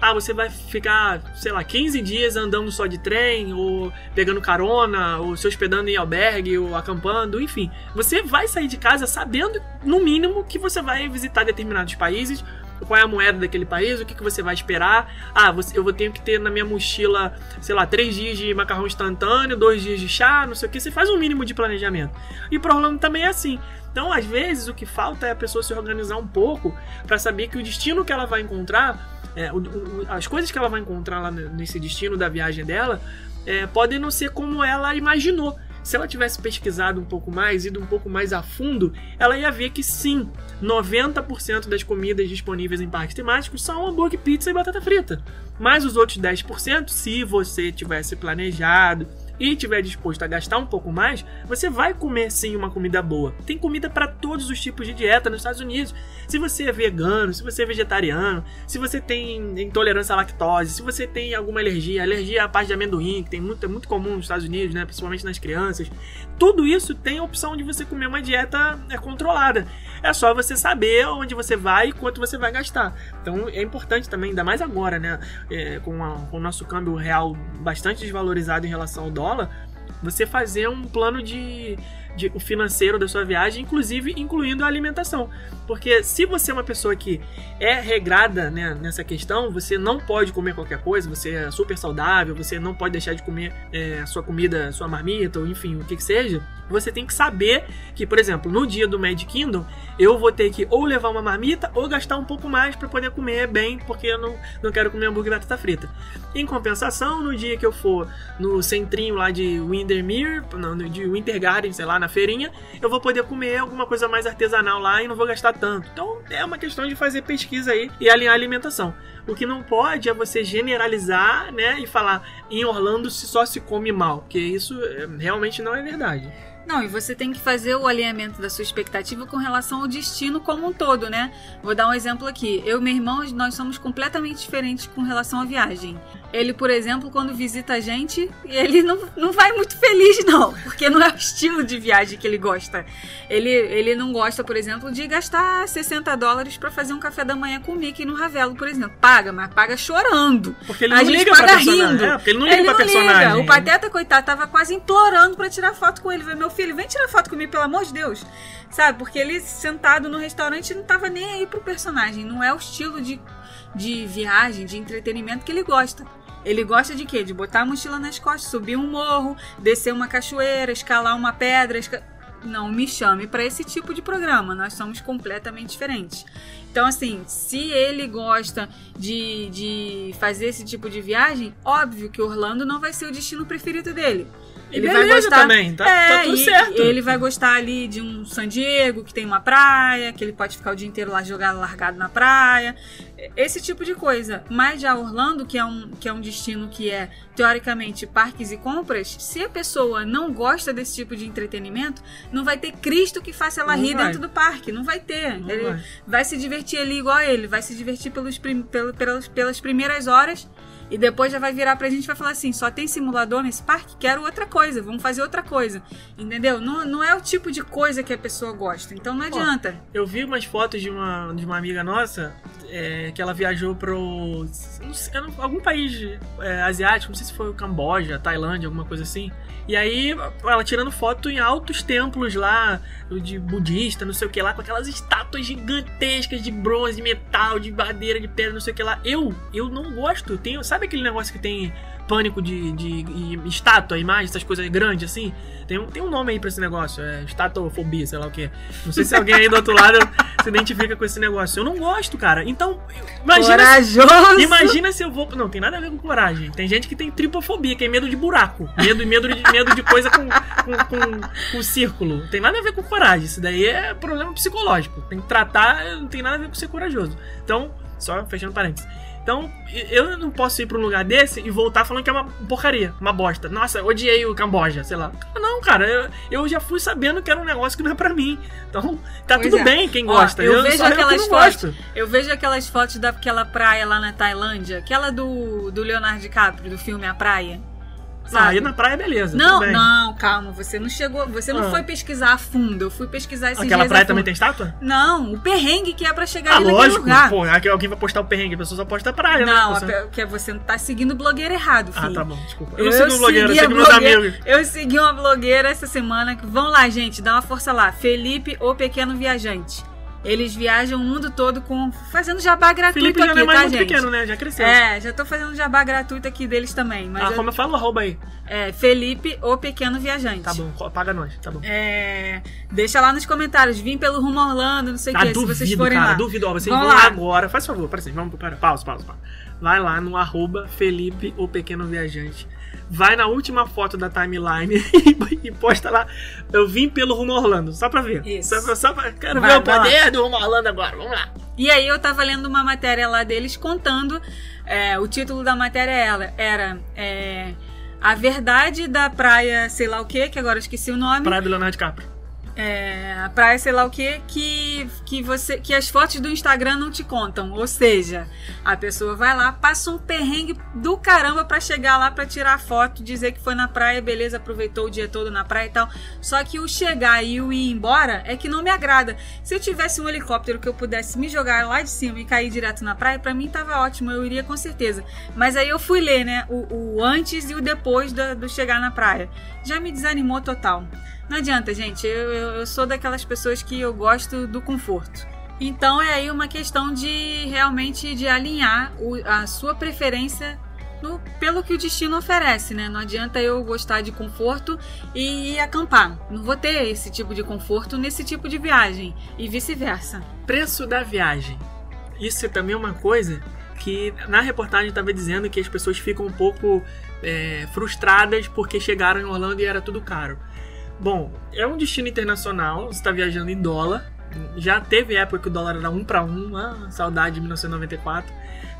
Ah, você vai ficar, sei lá, 15 dias andando só de trem, ou pegando carona, ou se hospedando em albergue, ou acampando, enfim. Você vai sair de casa sabendo, no mínimo, que você vai visitar determinados países, qual é a moeda daquele país, o que, que você vai esperar. Ah, você, eu vou ter que ter na minha mochila, sei lá, três dias de macarrão instantâneo, dois dias de chá, não sei o que. Você faz um mínimo de planejamento. E para Orlando também é assim. Então, às vezes, o que falta é a pessoa se organizar um pouco para saber que o destino que ela vai encontrar, é, o- o- as coisas que ela vai encontrar lá nesse destino da viagem dela, é, podem não ser como ela imaginou. Se ela tivesse pesquisado um pouco mais, ido um pouco mais a fundo, ela ia ver que sim, 90% das comidas disponíveis em parques temáticos são hambúrguer, pizza e batata frita. Mas os outros 10%, se você tivesse planejado e tiver disposto a gastar um pouco mais, você vai comer sim uma comida boa. Tem comida para todos os tipos de dieta nos Estados Unidos. Se você é vegano, se você é vegetariano, se você tem intolerância à lactose, se você tem alguma alergia, alergia à parte de amendoim, que tem muito, é muito comum nos Estados Unidos, né, principalmente nas crianças, tudo isso tem a opção de você comer uma dieta é, controlada. É só você saber onde você vai e quanto você vai gastar. Então é importante também, ainda mais agora, né? é, com, a- com o nosso câmbio real bastante desvalorizado em relação ao dólar, você fazer um plano de, de o financeiro da sua viagem, inclusive incluindo a alimentação. Porque se você é uma pessoa que é regrada né, nessa questão, você não pode comer qualquer coisa, você é super saudável, você não pode deixar de comer é, sua comida, sua marmita, ou enfim, o que que seja. Você tem que saber que, por exemplo, no dia do Mad Kingdom, eu vou ter que ou levar uma marmita ou gastar um pouco mais para poder comer bem, porque eu não, não quero comer hambúrguer e batata frita. Em compensação, no dia que eu for no centrinho lá de Windermere, não, de Winter Garden, sei lá, na feirinha, eu vou poder comer alguma coisa mais artesanal lá e não vou gastar tanto. Então é uma questão de fazer pesquisa aí e alinhar a alimentação. O que não pode é você generalizar, né, e falar em Orlando se só se come mal, porque isso é, realmente não é verdade. Não, e você tem que fazer o alinhamento da sua expectativa com relação ao destino como um todo, né? Vou dar um exemplo aqui. Eu e meu irmão, nós somos completamente diferentes com relação à viagem. Ele, por exemplo, quando visita a gente, ele não, não vai muito feliz, não. Porque não é o estilo de viagem que ele gosta. Ele, ele não gosta, por exemplo, de gastar 60 dólares para fazer um café da manhã com o Mickey no Ravelo, por exemplo. Paga, mas paga chorando. Porque ele a não gente liga paga pra rindo. É, porque ele não liga Ele pra não personagem. liga. O Pateta, coitado, tava quase implorando pra tirar foto com ele. Falei, Meu filho, vem tirar foto comigo, pelo amor de Deus. Sabe? Porque ele sentado no restaurante não tava nem aí pro personagem. Não é o estilo de, de viagem, de entretenimento que ele gosta. Ele gosta de quê? De botar a mochila nas costas, subir um morro, descer uma cachoeira, escalar uma pedra. esca- Não me chame pra esse tipo de programa. Nós somos completamente diferentes. Então, assim, se ele gosta de, de fazer esse tipo de viagem, óbvio que Orlando não vai ser o destino preferido dele. Ele vai gostar também, tá, é, tá tudo e- certo. Ele vai gostar ali de um San Diego, que tem uma praia, que ele pode ficar o dia inteiro lá jogado, largado na praia. Esse tipo de coisa. Mas já Orlando, que é um, que é um destino que é, teoricamente, parques e compras, se a pessoa não gosta desse tipo de entretenimento, não vai ter Cristo que faça ela Não rir vai. dentro do parque. Não vai ter. Não ele vai. vai se divertir ali igual ele. Vai se divertir pelos, prim- pelo- pelas, pelas primeiras horas. E depois já vai virar pra gente e vai falar assim: só tem simulador nesse parque? Quero outra coisa, vamos fazer outra coisa. Entendeu? Não, não é o tipo de coisa que a pessoa gosta. Então não adianta. Eu vi umas fotos de uma, de uma amiga nossa é, que ela viajou pro. não sei, algum país é, asiático, não sei se foi o Camboja, Tailândia, alguma coisa assim. E aí, ela tirando foto em altos templos lá, de budista, não sei o que lá, com aquelas estátuas gigantescas de bronze, de metal, de madeira, de pedra, não sei o que lá. Eu, eu não gosto. Tenho, sabe aquele negócio que tem pânico de, de, de estátua, imagem, essas coisas grandes assim? Tem um, tem um nome aí pra esse negócio, é estatofobia, sei lá o que. Não sei se alguém aí do outro lado (laughs) se identifica com esse negócio. Eu não gosto, cara. Então, imagina se, Corajoso! imagina se eu vou. Não, tem nada a ver com coragem. Tem gente que tem tripofobia, que é medo de buraco. Medo, medo, de, medo de coisa com, com, com, com círculo. Tem nada a ver com coragem. Isso daí é problema psicológico. Tem que tratar, não tem nada a ver com ser corajoso. Então, só fechando parênteses. Então, eu não posso ir pra um lugar desse e voltar falando que é uma porcaria, uma bosta. Nossa, odiei o Camboja, sei lá. Não, cara, eu, eu já fui sabendo que era um negócio que não é pra mim. Então, tá Pois tudo é. bem quem Ó, gosta. eu eu vejo eu que aquelas não fotos- gosto. Eu vejo aquelas fotos daquela praia lá na Tailândia, aquela do, do Leonardo DiCaprio, do filme A Praia. Não, Sabe? aí na praia, beleza. Não, não, calma, você não chegou, você não Ah. foi pesquisar a fundo. Eu fui pesquisar esses Aquela praia também tem estátua? Não, o perrengue que é pra chegar Ah, ali lógico. lugar. Pô, alguém vai postar o perrengue, a pessoa só posta a praia, não, né? a Você- pe- que é você não tá seguindo o blogueiro errado, filho. Ah, tá bom, desculpa. Eu, Eu não sigo o blogueiro, eu sigo meus amigos. Eu segui uma blogueira essa semana. que- Vão lá, gente, dá uma força lá. Felipe, o Pequeno Viajante. Eles viajam o mundo todo com fazendo jabá gratuito Felipe já aqui, não é mais tá, muito gente? pequeno, né? Já cresceu. É, já tô fazendo jabá gratuito aqui deles também. Mas ah, eu- como eu falo, arroba aí. é Felipe, o Pequeno Viajante. Tá bom, paga nós, tá bom. É, deixa lá nos comentários, vim pelo rumo Orlando, não sei o Ah, que, se vocês forem cara, lá. duvido. Ó, vocês Vão vão lá agora. Faz favor, para assim, vamos para pausa, pausa, pausa. Vai lá no arroba Felipe, o pequeno viajante. Vai na última foto da timeline (laughs) e posta lá. Eu vim pelo rumo Orlando, só pra ver. Isso. Só pra, só pra- quero Vai, ver o lá. poder do rumo Orlando agora. Vamos lá. E aí eu tava lendo uma matéria lá deles contando, é, o título da matéria era, era é, A Verdade da Praia sei lá o que, que agora eu esqueci o nome. Praia do Leonardo DiCaprio. É, praia sei lá o que, que que você que as fotos do Instagram não te contam. Ou seja, a pessoa vai lá, passa um perrengue do caramba pra chegar lá pra tirar foto, dizer que foi na praia, beleza, aproveitou o dia todo na praia e tal. Só que o chegar e o ir embora é que não me agrada. Se eu tivesse um helicóptero que eu pudesse me jogar lá de cima e cair direto na praia, pra mim tava ótimo, eu iria com certeza. Mas aí eu fui ler, né, o, o antes e o depois da- do chegar na praia. Já me desanimou total. Não adianta, gente. Eu, eu, eu sou daquelas pessoas que eu gosto do conforto. Então é aí uma questão de realmente de alinhar o- a sua preferência no- pelo que o destino oferece, né? Não adianta eu gostar de conforto e ir acampar. Não vou ter esse tipo de conforto nesse tipo de viagem e vice-versa. Preço da viagem. Isso também é uma coisa que na reportagem estava dizendo que as pessoas ficam um pouco é, frustradas porque chegaram em Orlando e era tudo caro. Bom, é um destino internacional, você está viajando em dólar. Já teve época que o dólar era um para um, ah, saudade de 1994.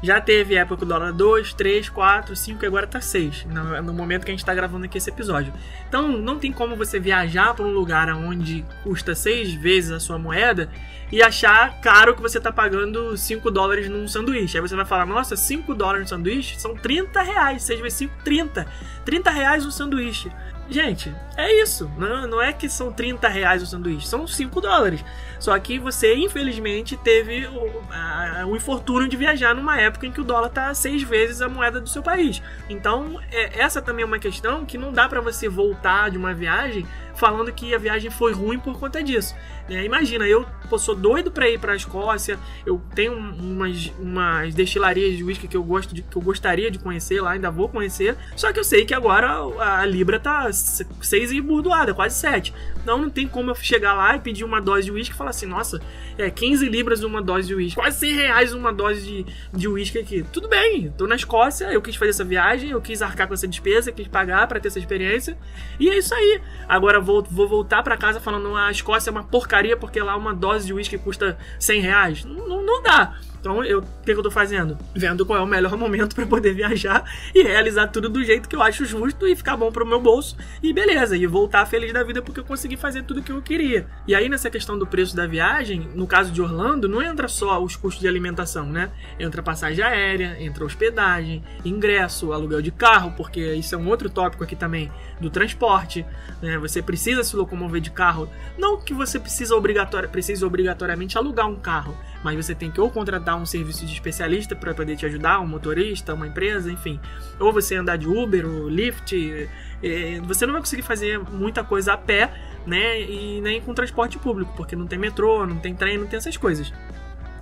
Já teve época que o dólar 2, 3, 4, 5 e agora tá 6, no, momento que a gente tá gravando aqui esse episódio. Então não tem como você viajar para um lugar onde custa 6 vezes a sua moeda e achar caro que você tá pagando 5 dólares num sanduíche. Aí você vai falar, nossa, 5 dólares no sanduíche são 30 reais, 6 vezes 5, 30. 30 reais um sanduíche. Gente, é isso. Não, não é que são 30 reais o sanduíche, são 5 dólares. Só que você, infelizmente, teve o, a, o infortúnio de viajar numa época em que o dólar tá seis vezes a moeda do seu país. Então, é, essa também é uma questão que não dá para você voltar de uma viagem falando que a viagem foi ruim por conta disso. É, imagina, eu pô, sou doido para ir para a Escócia, eu tenho umas, umas destilarias de whisky que eu gosto de, que eu gostaria de conhecer lá, ainda vou conhecer. Só que eu sei que agora a, libra tá 6 e burdoada, quase 7. Então não tem como eu chegar lá e pedir uma dose de whisky e falar assim, nossa, é 15 libras uma dose de whisky, quase 100 reais uma dose de, whisky aqui. Tudo bem, tô na Escócia, eu quis fazer essa viagem, eu quis arcar com essa despesa, quis pagar para ter essa experiência. E é isso aí. Agora vou, vou voltar para casa falando a Escócia é uma porcaria porque lá uma dose de uísque custa 100 reais. Não, não dá. Então, eu, o que, que eu tô fazendo? Vendo qual é o melhor momento para poder viajar e realizar tudo do jeito que eu acho justo e ficar bom pro meu bolso. E beleza, e voltar feliz da vida porque eu consegui fazer tudo que eu queria. E aí, nessa questão do preço da viagem, no caso de Orlando, não entra só os custos de alimentação, né? Entra passagem aérea, entra hospedagem, ingresso, aluguel de carro, porque isso é um outro tópico aqui também do transporte. Né? Você precisa se locomover de carro. Não que você precisa obrigatori precise obrigatoriamente alugar um carro, mas você tem que ou contratar um serviço de especialista para poder te ajudar, um motorista, uma empresa, enfim. Ou você andar de Uber, ou Lyft. É, você não vai conseguir fazer muita coisa a pé, né? E nem com transporte público, porque não tem metrô, não tem trem, não tem essas coisas.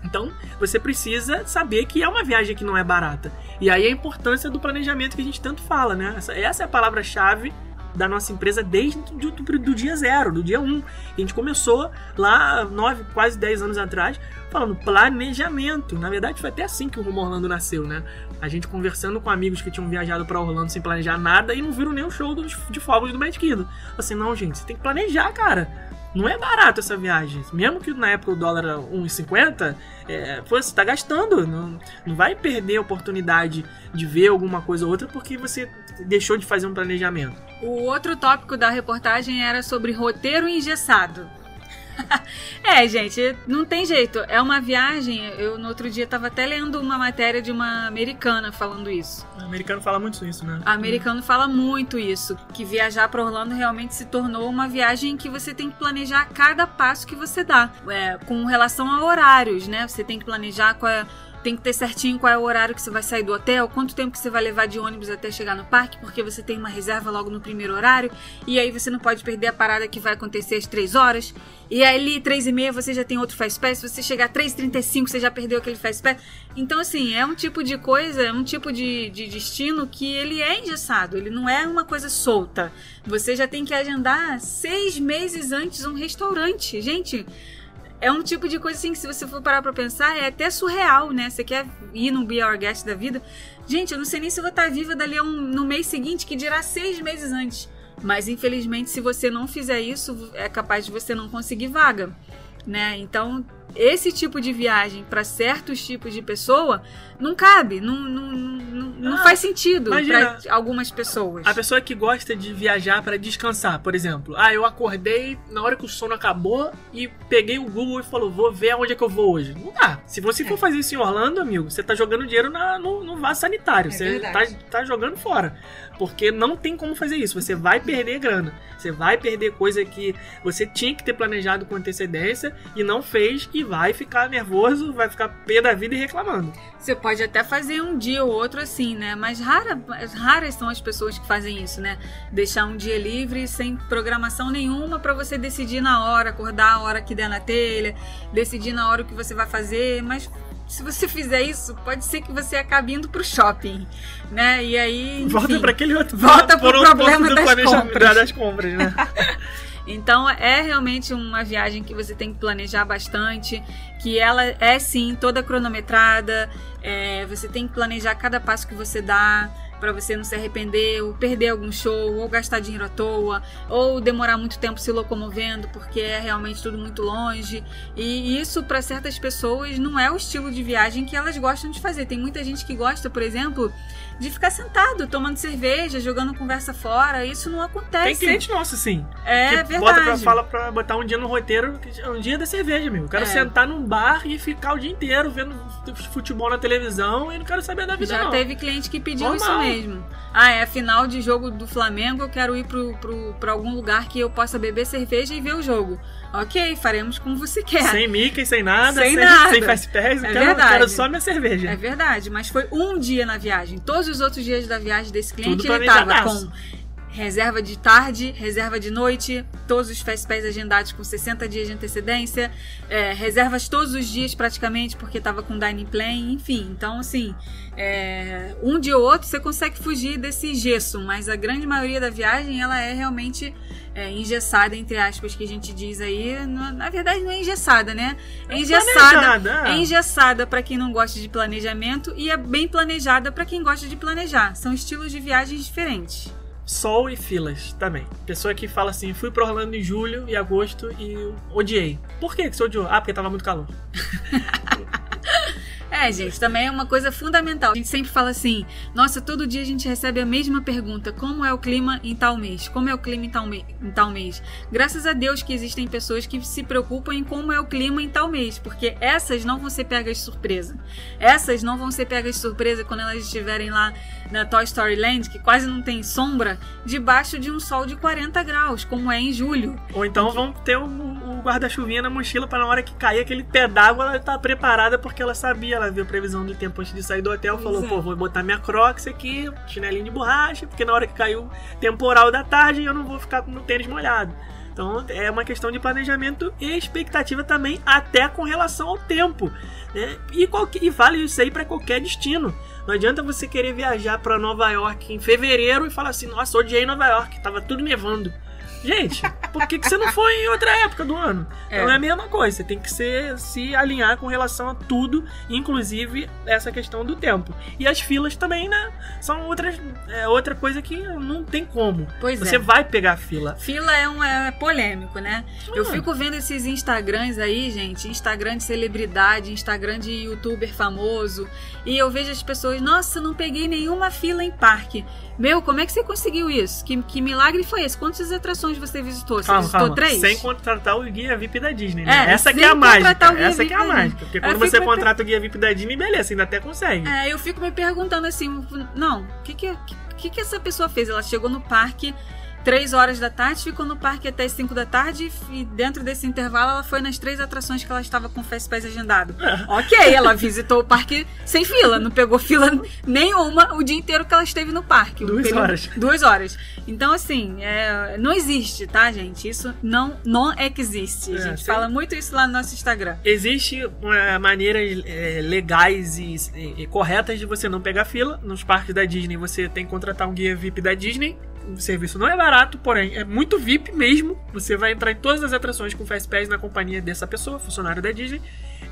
Então, você precisa saber que é uma viagem que não é barata. E aí a importância do planejamento que a gente tanto fala, né? Essa, essa é a palavra-chave da nossa empresa desde do, do, do, dia zero, do dia um. A gente começou lá nove, quase dez anos atrás, falando planejamento. Na verdade, foi até assim que o Rumo Orlando nasceu, né? A gente conversando com amigos que tinham viajado para Orlando sem planejar nada e não viram nem o show dos, de fogos do Magic Kingdom. Assim, não, gente, você tem que planejar, cara. Não é barato essa viagem. Mesmo que na época o dólar era 1,50, é, você está gastando. Não, não vai perder a oportunidade de ver alguma coisa ou outra porque você deixou de fazer um planejamento. O outro tópico da reportagem era sobre roteiro engessado. (laughs) é, gente, não tem jeito. É uma viagem. Eu no outro dia estava até lendo uma matéria de uma americana falando isso. O americano fala muito isso, né? O americano fala muito isso. Que viajar para Orlando realmente se tornou uma viagem que você tem que planejar cada passo que você dá. É, com relação a horários, né? Você tem que planejar qual é tem que ter certinho qual é o horário que você vai sair do hotel, quanto tempo que você vai levar de ônibus até chegar no parque, porque você tem uma reserva logo no primeiro horário, e aí você não pode perder a parada que vai acontecer às 3 horas. E aí, 3 e meia, você já tem outro Fast Pass, se você chegar a 3h35, você já perdeu aquele Fast Pass. Então, assim, é um tipo de coisa, é um tipo de, de destino que ele é engessado, ele não é uma coisa solta. Você já tem que agendar seis meses antes um restaurante. Gente, é um tipo de coisa assim que se você for parar pra pensar, é até surreal, né? Você quer ir num Be Our Guest da vida. Gente, eu não sei nem se eu vou estar viva dali um, no mês seguinte, que dirá seis meses antes. Mas infelizmente, se você não fizer isso, é capaz de você não conseguir vaga, né? Então, esse tipo de viagem para certos tipos de pessoa não cabe, não, não, não, não ah, faz sentido para algumas pessoas. A pessoa que gosta de viajar para descansar, por exemplo. Ah, eu acordei na hora que o sono acabou e peguei o Google e falou: vou ver aonde é que eu vou hoje. Não dá. Se você for é. fazer isso em Orlando, amigo, você tá jogando dinheiro na, no, no vaso sanitário. É você tá, tá jogando fora. Porque não tem como fazer isso. Você vai perder grana. Você vai perder coisa que você tinha que ter planejado com antecedência e não fez e vai ficar nervoso, vai ficar pé da vida e reclamando. Você pode até fazer um dia ou outro assim, né? Mas rara, raras são as pessoas que fazem isso, né? Deixar um dia livre sem programação nenhuma para você decidir na hora, acordar a hora que der na telha, decidir na hora o que você vai fazer, mas se você fizer isso, pode ser que você acabe indo pro shopping, né? E aí. Enfim, volta para aquele outro Volta pro problema das compras. das compras, né? (laughs) então é realmente uma viagem que você tem que planejar bastante, que ela é sim toda cronometrada, é, você tem que planejar cada passo que você dá. Pra você não se arrepender, ou perder algum show, ou gastar dinheiro à toa, ou demorar muito tempo se locomovendo porque é realmente tudo muito longe. E isso para certas pessoas não é o estilo de viagem que elas gostam de fazer. Tem muita gente que gosta, por exemplo, de ficar sentado, tomando cerveja, jogando conversa fora. Isso não acontece. Tem cliente nosso, sim. É que bota pra, verdade. fala pra botar um dia no roteiro, é um dia da cerveja, meu. Eu quero É. sentar num bar e ficar o dia inteiro vendo futebol na televisão e não quero saber da vida, Já não. teve cliente que pediu Normal. isso mesmo. Ah, é final de jogo do Flamengo, eu quero ir pro, pro, pra algum lugar que eu possa beber cerveja e ver o jogo. Ok, faremos como você quer. Sem Mickey, sem nada, Sem sem, nada. sem Fast Pass, eu É quero, verdade. quero só minha cerveja. É verdade, mas foi um dia na viagem. Todos os outros dias da viagem desse cliente, Tudo ele tava com reserva de tarde, reserva de noite, todos os fast pass agendados com 60 dias de antecedência, é, reservas todos os dias praticamente, porque tava com dining plan, enfim. Então, assim, é, um dia ou outro você consegue fugir desse gesso, mas a grande maioria da viagem, ela é realmente é, engessada, entre aspas, que a gente diz aí. Na, na verdade, não é engessada, né? É engessada. É é. engessada para quem não gosta de planejamento e é bem planejada para quem gosta de planejar. São estilos de viagens diferentes. Sol e filas também. Pessoa que fala assim, fui pra Orlando em julho e agosto e odiei. Por que você odiou? Ah, porque tava muito calor. (laughs) É, gente, também é uma coisa fundamental. A gente sempre fala assim: nossa, todo dia a gente recebe a mesma pergunta: como é o clima em tal mês? Como é o clima em tal, me- em tal mês? Graças a Deus que existem pessoas que se preocupam em como é o clima em tal mês, porque essas não vão ser pegas de surpresa. Essas não vão ser pegas de surpresa quando elas estiverem lá na Toy Story Land, que quase não tem sombra, debaixo de um sol de 40 graus, como é em julho. Ou então vão ter o, o guarda-chuvinha na mochila pra na hora que cair aquele pé d'água, ela tá preparada porque ela sabia, ela viu a previsão do tempo antes de sair do hotel, falou, é. pô, vou botar minha crocs aqui, chinelinho de borracha, porque na hora que caiu temporal da tarde eu não vou ficar com o tênis molhado. Então é uma questão de planejamento e expectativa também, até com relação ao tempo. Né? E, qualquer, e vale isso aí para qualquer destino. Não adianta você querer viajar para Nova York em fevereiro e falar assim: nossa, odiei Nova York, tava tudo nevando. Gente, por que, que você não foi em outra época do ano? É. Então é a mesma coisa, você tem que ser, se alinhar com relação a tudo, inclusive essa questão do tempo. E as filas também, né? São outras, é, outra coisa que não tem como. Pois Você é. vai pegar fila. Fila é um é polêmico, né? Eu Ah. fico vendo esses Instagrams aí, gente, Instagram de celebridade, Instagram de youtuber famoso, e eu vejo as pessoas, nossa, não peguei nenhuma fila em parque. Meu, como é que você conseguiu isso? Que, que milagre foi esse? Quantas atrações você visitou? Você Calma, visitou calma. três? Sem contratar o guia VIP da Disney, né? É, Essa que é a mágica. Essa que é a mágica. Porque quando você contrata o guia VIP da Disney, beleza, ainda até consegue. É, eu fico me perguntando assim, não, o que que, que que essa pessoa fez? Ela chegou no parque três horas da tarde, ficou no parque até as 5 da tarde e dentro desse intervalo ela foi nas três atrações que ela estava com o Fast Pass agendado. É. Ok, ela visitou o parque sem fila, não pegou fila nenhuma o dia inteiro que ela esteve no parque. Duas horas. Duas horas. Então, assim, é, não existe, tá, gente? Isso não, não existe. A É, gente sim. fala muito isso lá no nosso Instagram. Existe maneiras é, legais e, e- e corretas de você não pegar fila. Nos parques da Disney você tem que contratar um guia VIP da Disney. O serviço não é barato, porém é muito VIP mesmo. Você vai entrar em todas as atrações com Fast Pass na companhia dessa pessoa, funcionário da Disney.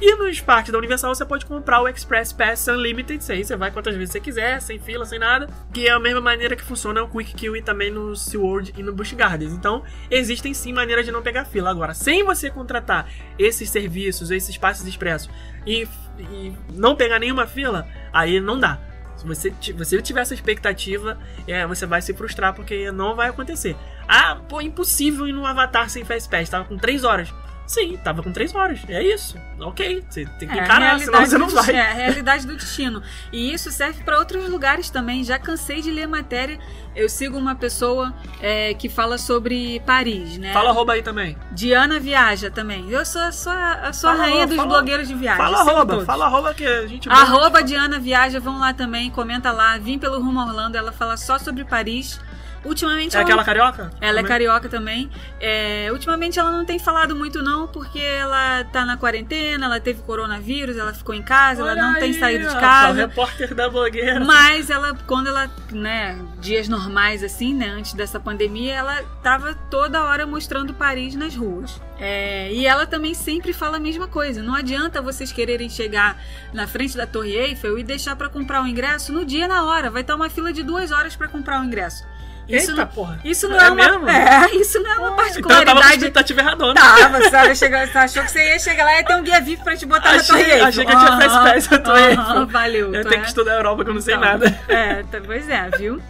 E nos parques da Universal você pode comprar o Express Pass Unlimited. Aí você vai quantas vezes você quiser, sem fila, sem nada. Que é a mesma maneira que funciona o Quick Queue e também no SeaWorld e no Busch Gardens. Então, existem sim maneiras de não pegar fila. Agora, sem você contratar esses serviços, esses passes expressos e, e não pegar nenhuma fila, aí não dá. Se você, você tiver essa expectativa, é, você vai se frustrar porque não vai acontecer. Ah, pô, impossível ir no Avatar sem Fast Pass. Tava com 3 horas. Sim, tava com 3 horas. É isso. Ok. Você tem que É, encarar, senão você não vai. É, a realidade do destino. E isso serve para outros lugares também. Já cansei de ler matéria. Eu sigo uma pessoa é, que fala sobre Paris, né? Fala arroba aí também. Diana Viaja também. Eu sou, sou a, sou a Fala, rainha dos fala- blogueiros de viagem. Fala arroba. todos. Fala arroba que a gente... Arroba Diana Viaja, vão lá também, comenta lá. Vim pelo Rumo Orlando, ela fala só sobre Paris. Ultimamente É ela, aquela carioca? ela é Também? carioca também. É, ultimamente ela não tem falado muito não, porque ela tá na quarentena, ela teve coronavírus, ela ficou em casa, ela Olha não tem aí, saído de casa. O repórter da blogueira. Mas ela, quando ela, né, dias normais assim, né, antes dessa pandemia, ela tava toda hora mostrando Paris nas ruas. É, e ela também sempre fala a mesma coisa. Não adianta vocês quererem chegar na frente da Torre Eiffel e deixar pra comprar o ingresso no dia na hora. Vai estar uma fila de duas horas pra comprar o ingresso. Isso Eita, porra. isso não É é, uma, mesmo? é, isso não é uma Então eu tava com a particularidade. expectativa erradona. Tava, sabe? Chegou, você achou que você ia chegar lá e ter um guia VIP pra te botar na Achei- Torre Eiffel. achei que eu tinha Fast Pass, tô aí. aham, Valeu. Eu tenho é- que estudar a Europa que eu não sei Então, nada. É, tá- pois é, viu?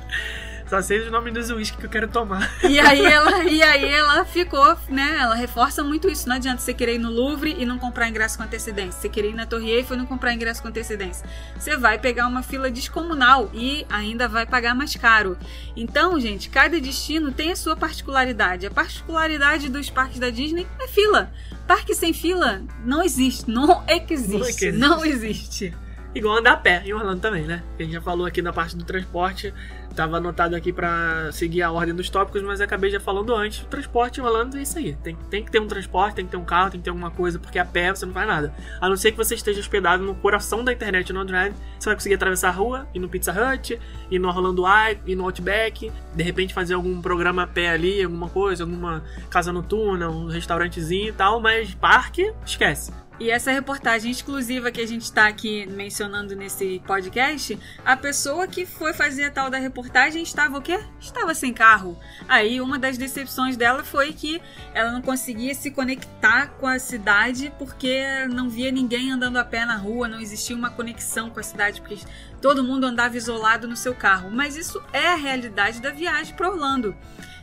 Só sei os nomes dos uísques que eu quero tomar. (laughs) E aí ela, e aí ela ficou, né? Ela reforça muito isso. Não adianta você querer ir no Louvre e não comprar ingresso com antecedência. Você querer ir na Torre Eiffel e não comprar ingresso com antecedência. Você vai pegar uma fila descomunal e ainda vai pagar mais caro. Então, gente, cada destino tem a sua particularidade. A particularidade dos parques da Disney é fila. Parque sem fila não existe. Não existe. Não existe. Não existe. Igual andar a pé em Orlando também, né? A gente já falou aqui da parte do transporte. Tava anotado aqui pra seguir a ordem dos tópicos, mas acabei já falando antes. O transporte em Orlando é isso aí. Tem, tem que ter um transporte, tem que ter um carro, tem que ter alguma coisa, porque a pé você não faz nada. A não ser que você esteja hospedado no coração da internet no Drive, você vai conseguir atravessar a rua, ir no Pizza Hut, ir no Orlando Eye, ir no Outback, de repente fazer algum programa a pé ali, alguma coisa, alguma casa noturna, um restaurantezinho e tal, mas parque, esquece. E essa reportagem exclusiva que a gente está aqui mencionando nesse podcast, a pessoa que foi fazer a tal da reportagem estava o quê? Estava sem carro. Aí uma das decepções dela foi que ela não conseguia se conectar com a cidade porque não via ninguém andando a pé na rua, não existia uma conexão com a cidade porque todo mundo andava isolado no seu carro. Mas isso é a realidade da viagem para Orlando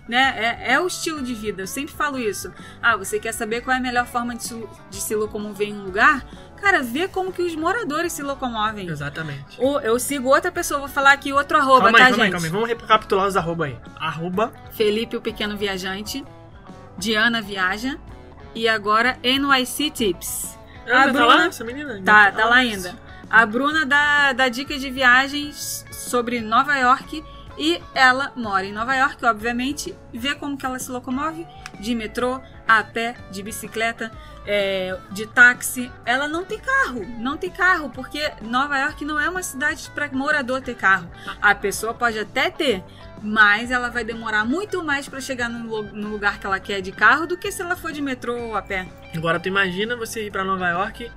né? É, é o estilo de vida. Eu sempre falo isso. Ah, você quer saber qual é a melhor forma de se, de se locomover em um lugar? Cara, vê como que os moradores se locomovem. Exatamente. Ou eu sigo outra pessoa, vou falar aqui outro arroba, calma tá, aí, calma aí, calma aí. Vamos recapitular os arroba aí. Arroba Felipe, o pequeno viajante. Diana Viaja. E agora NYC Tips. Ah, A tá Bruna- lá essa menina? Tá, tá Ah, lá mas- ainda. A Bruna dá, dá dicas de viagens sobre Nova York e ela mora em Nova York, obviamente, vê como que ela se locomove de metrô, a pé, de bicicleta, é, de táxi. Ela não tem carro, não tem carro, porque Nova York não é uma cidade para morador ter carro. A pessoa pode até ter, mas ela vai demorar muito mais para chegar no, no lugar que ela quer de carro do que se ela for de metrô ou a pé. Agora tu imagina você ir pra Nova York,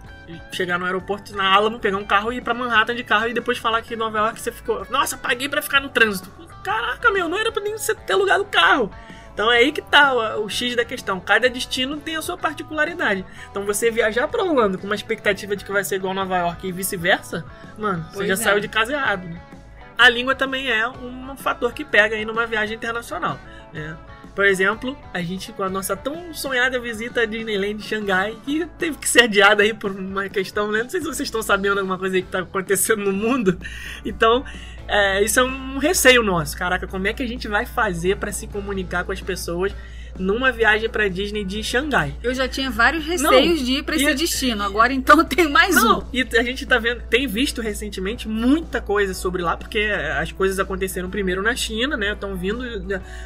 chegar no aeroporto na Alamo, pegar um carro e ir pra Manhattan de carro e depois falar que em Nova York você ficou. Nossa, paguei pra ficar no trânsito. Caraca, meu, não era pra nem você ter lugar do carro. Então é aí que tá o, o X da questão. Cada destino tem a sua particularidade. Então você viajar pra Orlando com uma expectativa de que vai ser igual Nova York e vice-versa, mano, você Pois já é. saiu de casa errado. Né? A língua também é um fator que pega aí numa viagem internacional. Né? Por exemplo, a gente com a nossa tão sonhada visita à Disneyland de Xangai, que teve que ser adiada aí por uma questão, né? Não sei se vocês estão sabendo alguma coisa que tá acontecendo no mundo. Então, é, isso é um receio nosso. Caraca, como é que a gente vai fazer para se comunicar com as pessoas numa viagem pra Disney de Xangai? Eu já tinha vários receios de ir pra esse e- destino, agora então tem mais um. Não, e a gente tá vendo, tem visto recentemente muita coisa sobre lá, porque as coisas aconteceram primeiro na China, né? Estão vindo,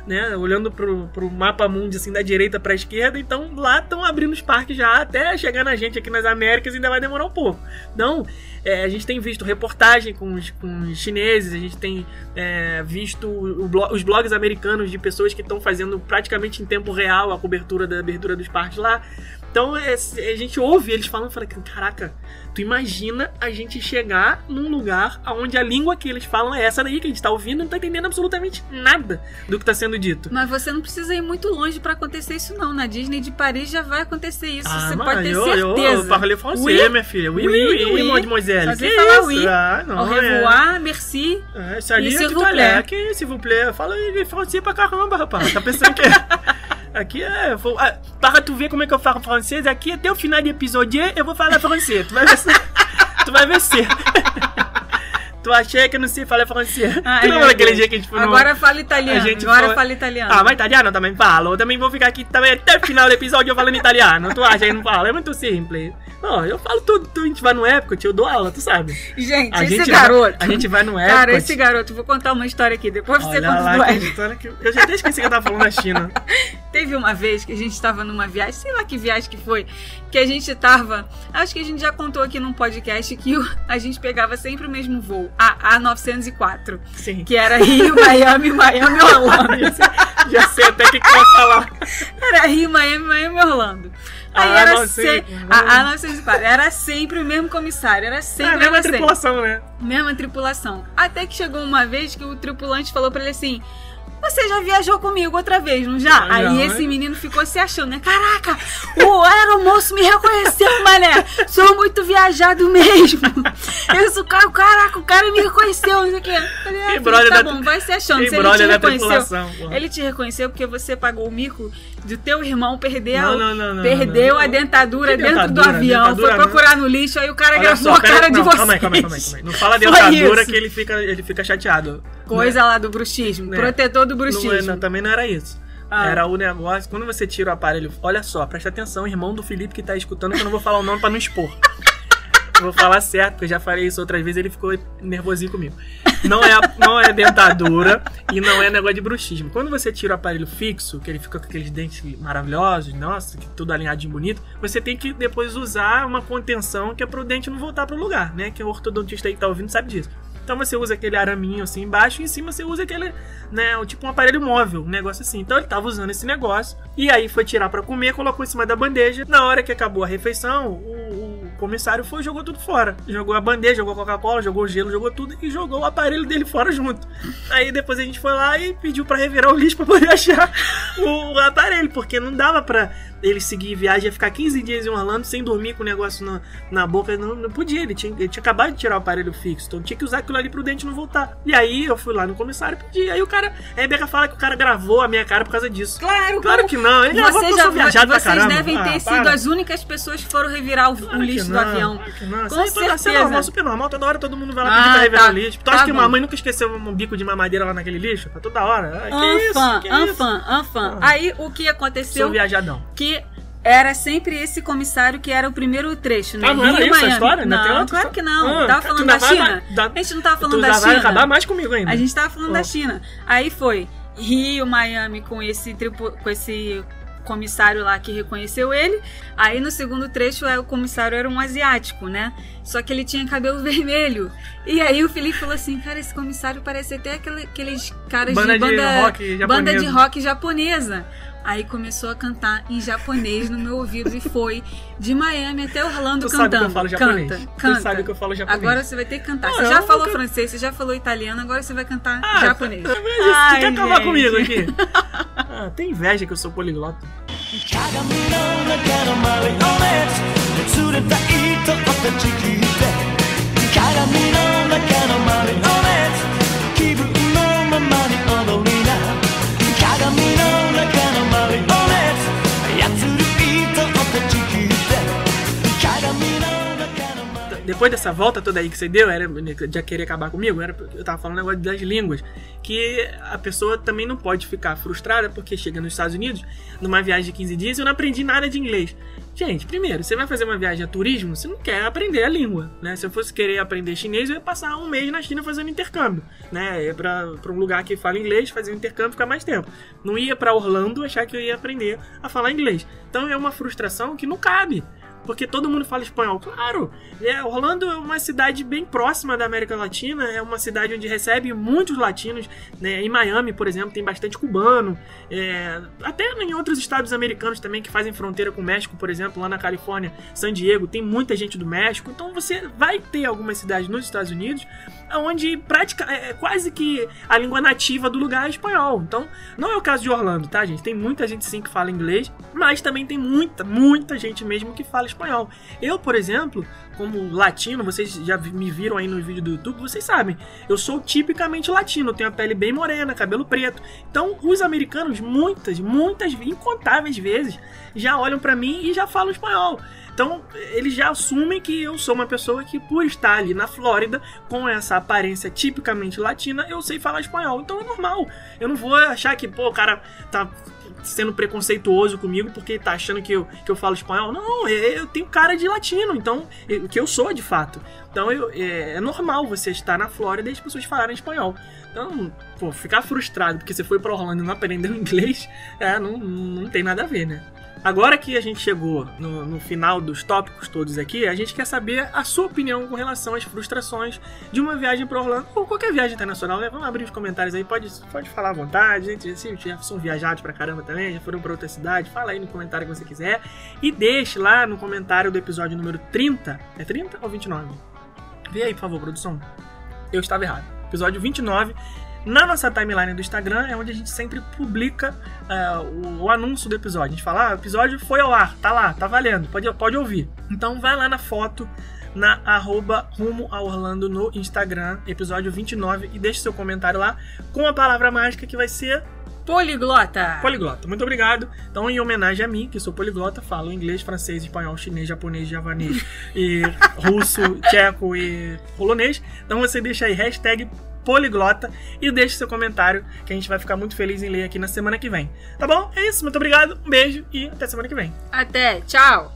né? Olhando pro, pro mapa mundi assim da direita pra esquerda, então lá estão abrindo os parques já, até chegar na gente aqui nas Américas ainda vai demorar um pouco. Então, é, a gente tem visto reportagem com os, com os chineses, a gente tem é, visto os blogs americanos de pessoas que estão fazendo praticamente em tempo real a cobertura da abertura dos parques lá. Então é, a gente ouve eles falando e fala, caraca, tu imagina a gente chegar num lugar onde a língua que eles falam é essa daí que a gente tá ouvindo e não tá entendendo absolutamente nada do que tá sendo dito. Mas você não precisa ir muito longe pra acontecer isso não. Na Disney de Paris já vai acontecer isso, você mas pode ter eu, certeza. Eu, parlez français, Oui, minha filha. Oui, oui, oui, oui, oui. mademoiselle. Fazer Que falar isso? oui. Ah, não, Au é. revoir, merci. É, E s'il tout vous à plaît. l'heure. Que s'il vous plaît? Fala francês pra caramba, rapaz. Tá pensando que... (laughs) Aqui é... vou- ah, para tu ver como é que eu falo francês, aqui até o final do episódio eu vou falar francês. Tu vai ver. (laughs) tu vai ver se... (laughs) Tu achei que não sei falar francês. Ai, tu lembra meu daquele Deus. dia que a gente foi no- Agora fala italiano. A gente Agora foi- fala italiano. Ah, mas italiano eu também falo. Eu também vou ficar aqui também até o final do episódio falando italiano. Tu acha que não falo? É muito simples. Ó, eu falo tudo. Tu, a gente vai no Epcot, eu dou aula, tu sabe. Gente, A esse gente garoto. Vai, a gente vai no Epcot. Cara, esse garoto, vou contar uma história aqui. Depois você Olha conta lá, do que história que- Eu já até esqueci que eu tava falando da China. (laughs) Teve uma vez que a gente tava numa viagem, sei lá que viagem que foi, que a gente tava. Acho que a gente já contou aqui num podcast que (laughs) a gente pegava sempre o mesmo voo, a A904, Sim. que era Rio, Miami, Miami, Orlando. (laughs) Já sei, até o que, que vai falar. Era Rio, Miami, Miami, Orlando. Aí A era A904. sempre. A A904. Era sempre o mesmo comissário, era É sempre a mesma assim. tripulação, né? Mesma tripulação. Até que chegou uma vez que o tripulante falou pra ele assim: Você já viajou comigo outra vez, não já? Aí esse menino ficou se achando, né? Caraca, o aeromoço me reconheceu, mané. Sou muito viajado mesmo. Esse cara, caraca, o cara me reconheceu, não sei o quê. Eu Falei, ah, filho, tá bom, vai se achando. Se ele te reconheceu. porra. Ele te reconheceu porque você pagou o mico de teu irmão perder Não, não, não, perdeu a dentadura dentro do avião, foi não. procurar no lixo, aí o cara Olha gravou só, a cara de não, vocês. Calma aí, calma aí, calma aí. Não fala dentadura que ele fica, ele fica chateado. Coisa lá do bruxismo, Né? protetor do é- bruxismo. não, também não era isso. Ah. Era o negócio, quando você tira o aparelho. Olha só, presta atenção, irmão do Felipe que tá escutando, que eu não vou falar o nome pra não expor. (laughs) Vou falar certo, porque eu já falei isso outras vezes ele ficou nervosinho comigo. Não é, não é dentadura e não é negócio de bruxismo. Quando você tira o aparelho fixo, que ele fica com aqueles dentes maravilhosos, nossa, que tudo alinhadinho bonito, você tem que depois usar uma contenção que é pro dente não voltar pro lugar, né? Que o ortodontista aí que tá ouvindo sabe disso. Então você usa aquele araminho assim embaixo e em cima você usa aquele, né, tipo um aparelho móvel, um negócio assim. Então ele tava usando esse negócio e aí foi tirar pra comer, colocou em cima da bandeja. Na hora que acabou a refeição, o, o comissário foi e jogou tudo fora. Jogou a bandeja, jogou a Coca-Cola, jogou o gelo, jogou tudo e jogou o aparelho dele fora junto. Aí depois a gente foi lá e pediu pra revirar o lixo pra poder (laughs) achar o aparelho, porque não dava pra ele seguir viagem, ia ficar 15 dias em Orlando sem dormir com o negócio na, na boca, não, não podia, ele tinha, ele tinha acabado de tirar o aparelho fixo, então tinha que usar aquilo ali pro dente não voltar. E aí eu fui lá no comissário e pedi, aí o cara, a Rebeca fala que o cara gravou a minha cara por causa disso. Claro, Claro que não, ele gravou Você porque eu já, viajado pra vocês caramba. devem ter Ah, sido para. as únicas pessoas que foram revirar o, o Claro que lixo do não, avião. que não. Com aí Isso é certeza. normal, super normal. Toda hora todo mundo vai lá Ah, pedir pra revirar tá. o lixo. Tu Tá acha que bom. mamãe nunca esqueceu um bico de mamadeira lá naquele lixo? Tá toda hora. Ah, que isso? Anfã, Que isso? anfã, anfã. Ah. Aí o que aconteceu Sou viajadão. que era sempre esse comissário que era o primeiro trecho, né? Ah, não era Rio, isso a Miami. história? Ainda Não, outra claro história? que não. Ah, tava falando da China. da- A gente não tava falando da já vai China. acabar mais comigo ainda. A gente tava falando Oh. da China. Aí foi Rio, Miami com esse com esse comissário lá que reconheceu ele. Aí no segundo trecho é, o comissário era um asiático, né? Só que ele tinha cabelo (laughs) vermelho. E aí o Felipe falou assim: "Cara, esse comissário parece até aquele- aqueles caras Banda de de banda rock banda de japonesa. rock japonesa". Aí começou a cantar em japonês no meu ouvido e foi de Miami até Orlando Tu sabe cantando. que eu falo japonês. Canta, Tu canta. sabe que eu falo japonês. Agora você vai ter que cantar. Não, Você já falou francês, você já falou italiano, agora você vai cantar Ah, japonês. mas Ai, tu quer acabar comigo aqui? (laughs) Ah, tem inveja que eu sou poliglota. 鏡 Depois dessa volta toda aí que você deu, era já querer acabar comigo, era eu tava falando negócio das línguas, que a pessoa também não pode ficar frustrada porque chega nos Estados Unidos, numa viagem de 15 dias, e eu não aprendi nada de inglês. Gente, primeiro, você vai fazer uma viagem a turismo, você não quer aprender a língua, né? Se eu fosse querer aprender chinês, eu ia passar um mês na China fazendo intercâmbio, né? Ia pra, pra um lugar que fala inglês, fazer um intercâmbio, ficar mais tempo. Não ia pra Orlando achar que eu ia aprender a falar inglês. Então é uma frustração que não cabe. Porque todo mundo fala espanhol. Claro, é, Orlando é uma cidade bem próxima da América Latina, é uma cidade onde recebe muitos latinos. Né? Em Miami, por exemplo, tem bastante cubano. é, até em outros estados americanos também que fazem fronteira com o México, por exemplo, lá na Califórnia, San Diego, tem muita gente do México. Então você vai ter algumas cidades nos Estados Unidos onde prática, é, é quase que a língua nativa do lugar é espanhol. Então, não é o caso de Orlando, tá, gente? Tem muita gente sim que fala inglês, mas também tem muita, muita gente mesmo que fala espanhol. espanhol. Eu, por exemplo, como latino, vocês já me viram aí no vídeo do YouTube, vocês sabem, eu sou tipicamente latino, tenho a pele bem morena, cabelo preto. Então, os americanos, muitas, muitas, incontáveis vezes, já olham pra mim e já falam espanhol. Então, eles já assumem que eu sou uma pessoa que, por estar ali na Flórida, com essa aparência tipicamente latina, eu sei falar espanhol. Então é normal. Eu não vou achar que, pô, o cara tá sendo preconceituoso comigo porque tá achando que eu, que eu falo espanhol. Não, eu tenho cara de latino, então, que eu sou de fato. Então eu- é, é normal você estar na Flórida e as pessoas falarem espanhol. Então, pô, ficar frustrado porque você foi pra Orlando e não aprendeu (laughs) inglês, é, não, não tem nada a ver, né? Agora que a gente chegou no, no final dos tópicos todos aqui, a gente quer saber a sua opinião com relação às frustrações de uma viagem para Orlando ou qualquer viagem internacional. Né? Vamos abrir os comentários aí, pode, pode falar à vontade. Gente, se já são viajados pra caramba também, já foram pra outra cidade, fala aí no comentário que você quiser. E deixe lá no comentário do episódio número 30. É 30 ou 29? Vê aí, por favor, produção. Eu estava errado. Episódio 29. Na nossa timeline do Instagram é onde a gente sempre publica ah, o, o anúncio do episódio. A gente fala, ah, o episódio foi ao ar, tá lá, tá valendo, pode, pode ouvir. Então vai lá na foto, na arroba rumo a Orlando no Instagram, episódio 29, e deixe seu comentário lá com a palavra mágica que vai ser Poliglota. poliglota. Muito obrigado. Então, em homenagem a mim, que sou poliglota, falo inglês, francês, espanhol, chinês, japonês, javanês, (laughs) e russo, tcheco e polonês. Então você deixa aí hashtag poliglota e deixe seu comentário, que a gente vai ficar muito feliz em ler aqui na semana que vem. Tá bom? É isso. Muito obrigado. Um beijo e até semana que vem. Até, tchau.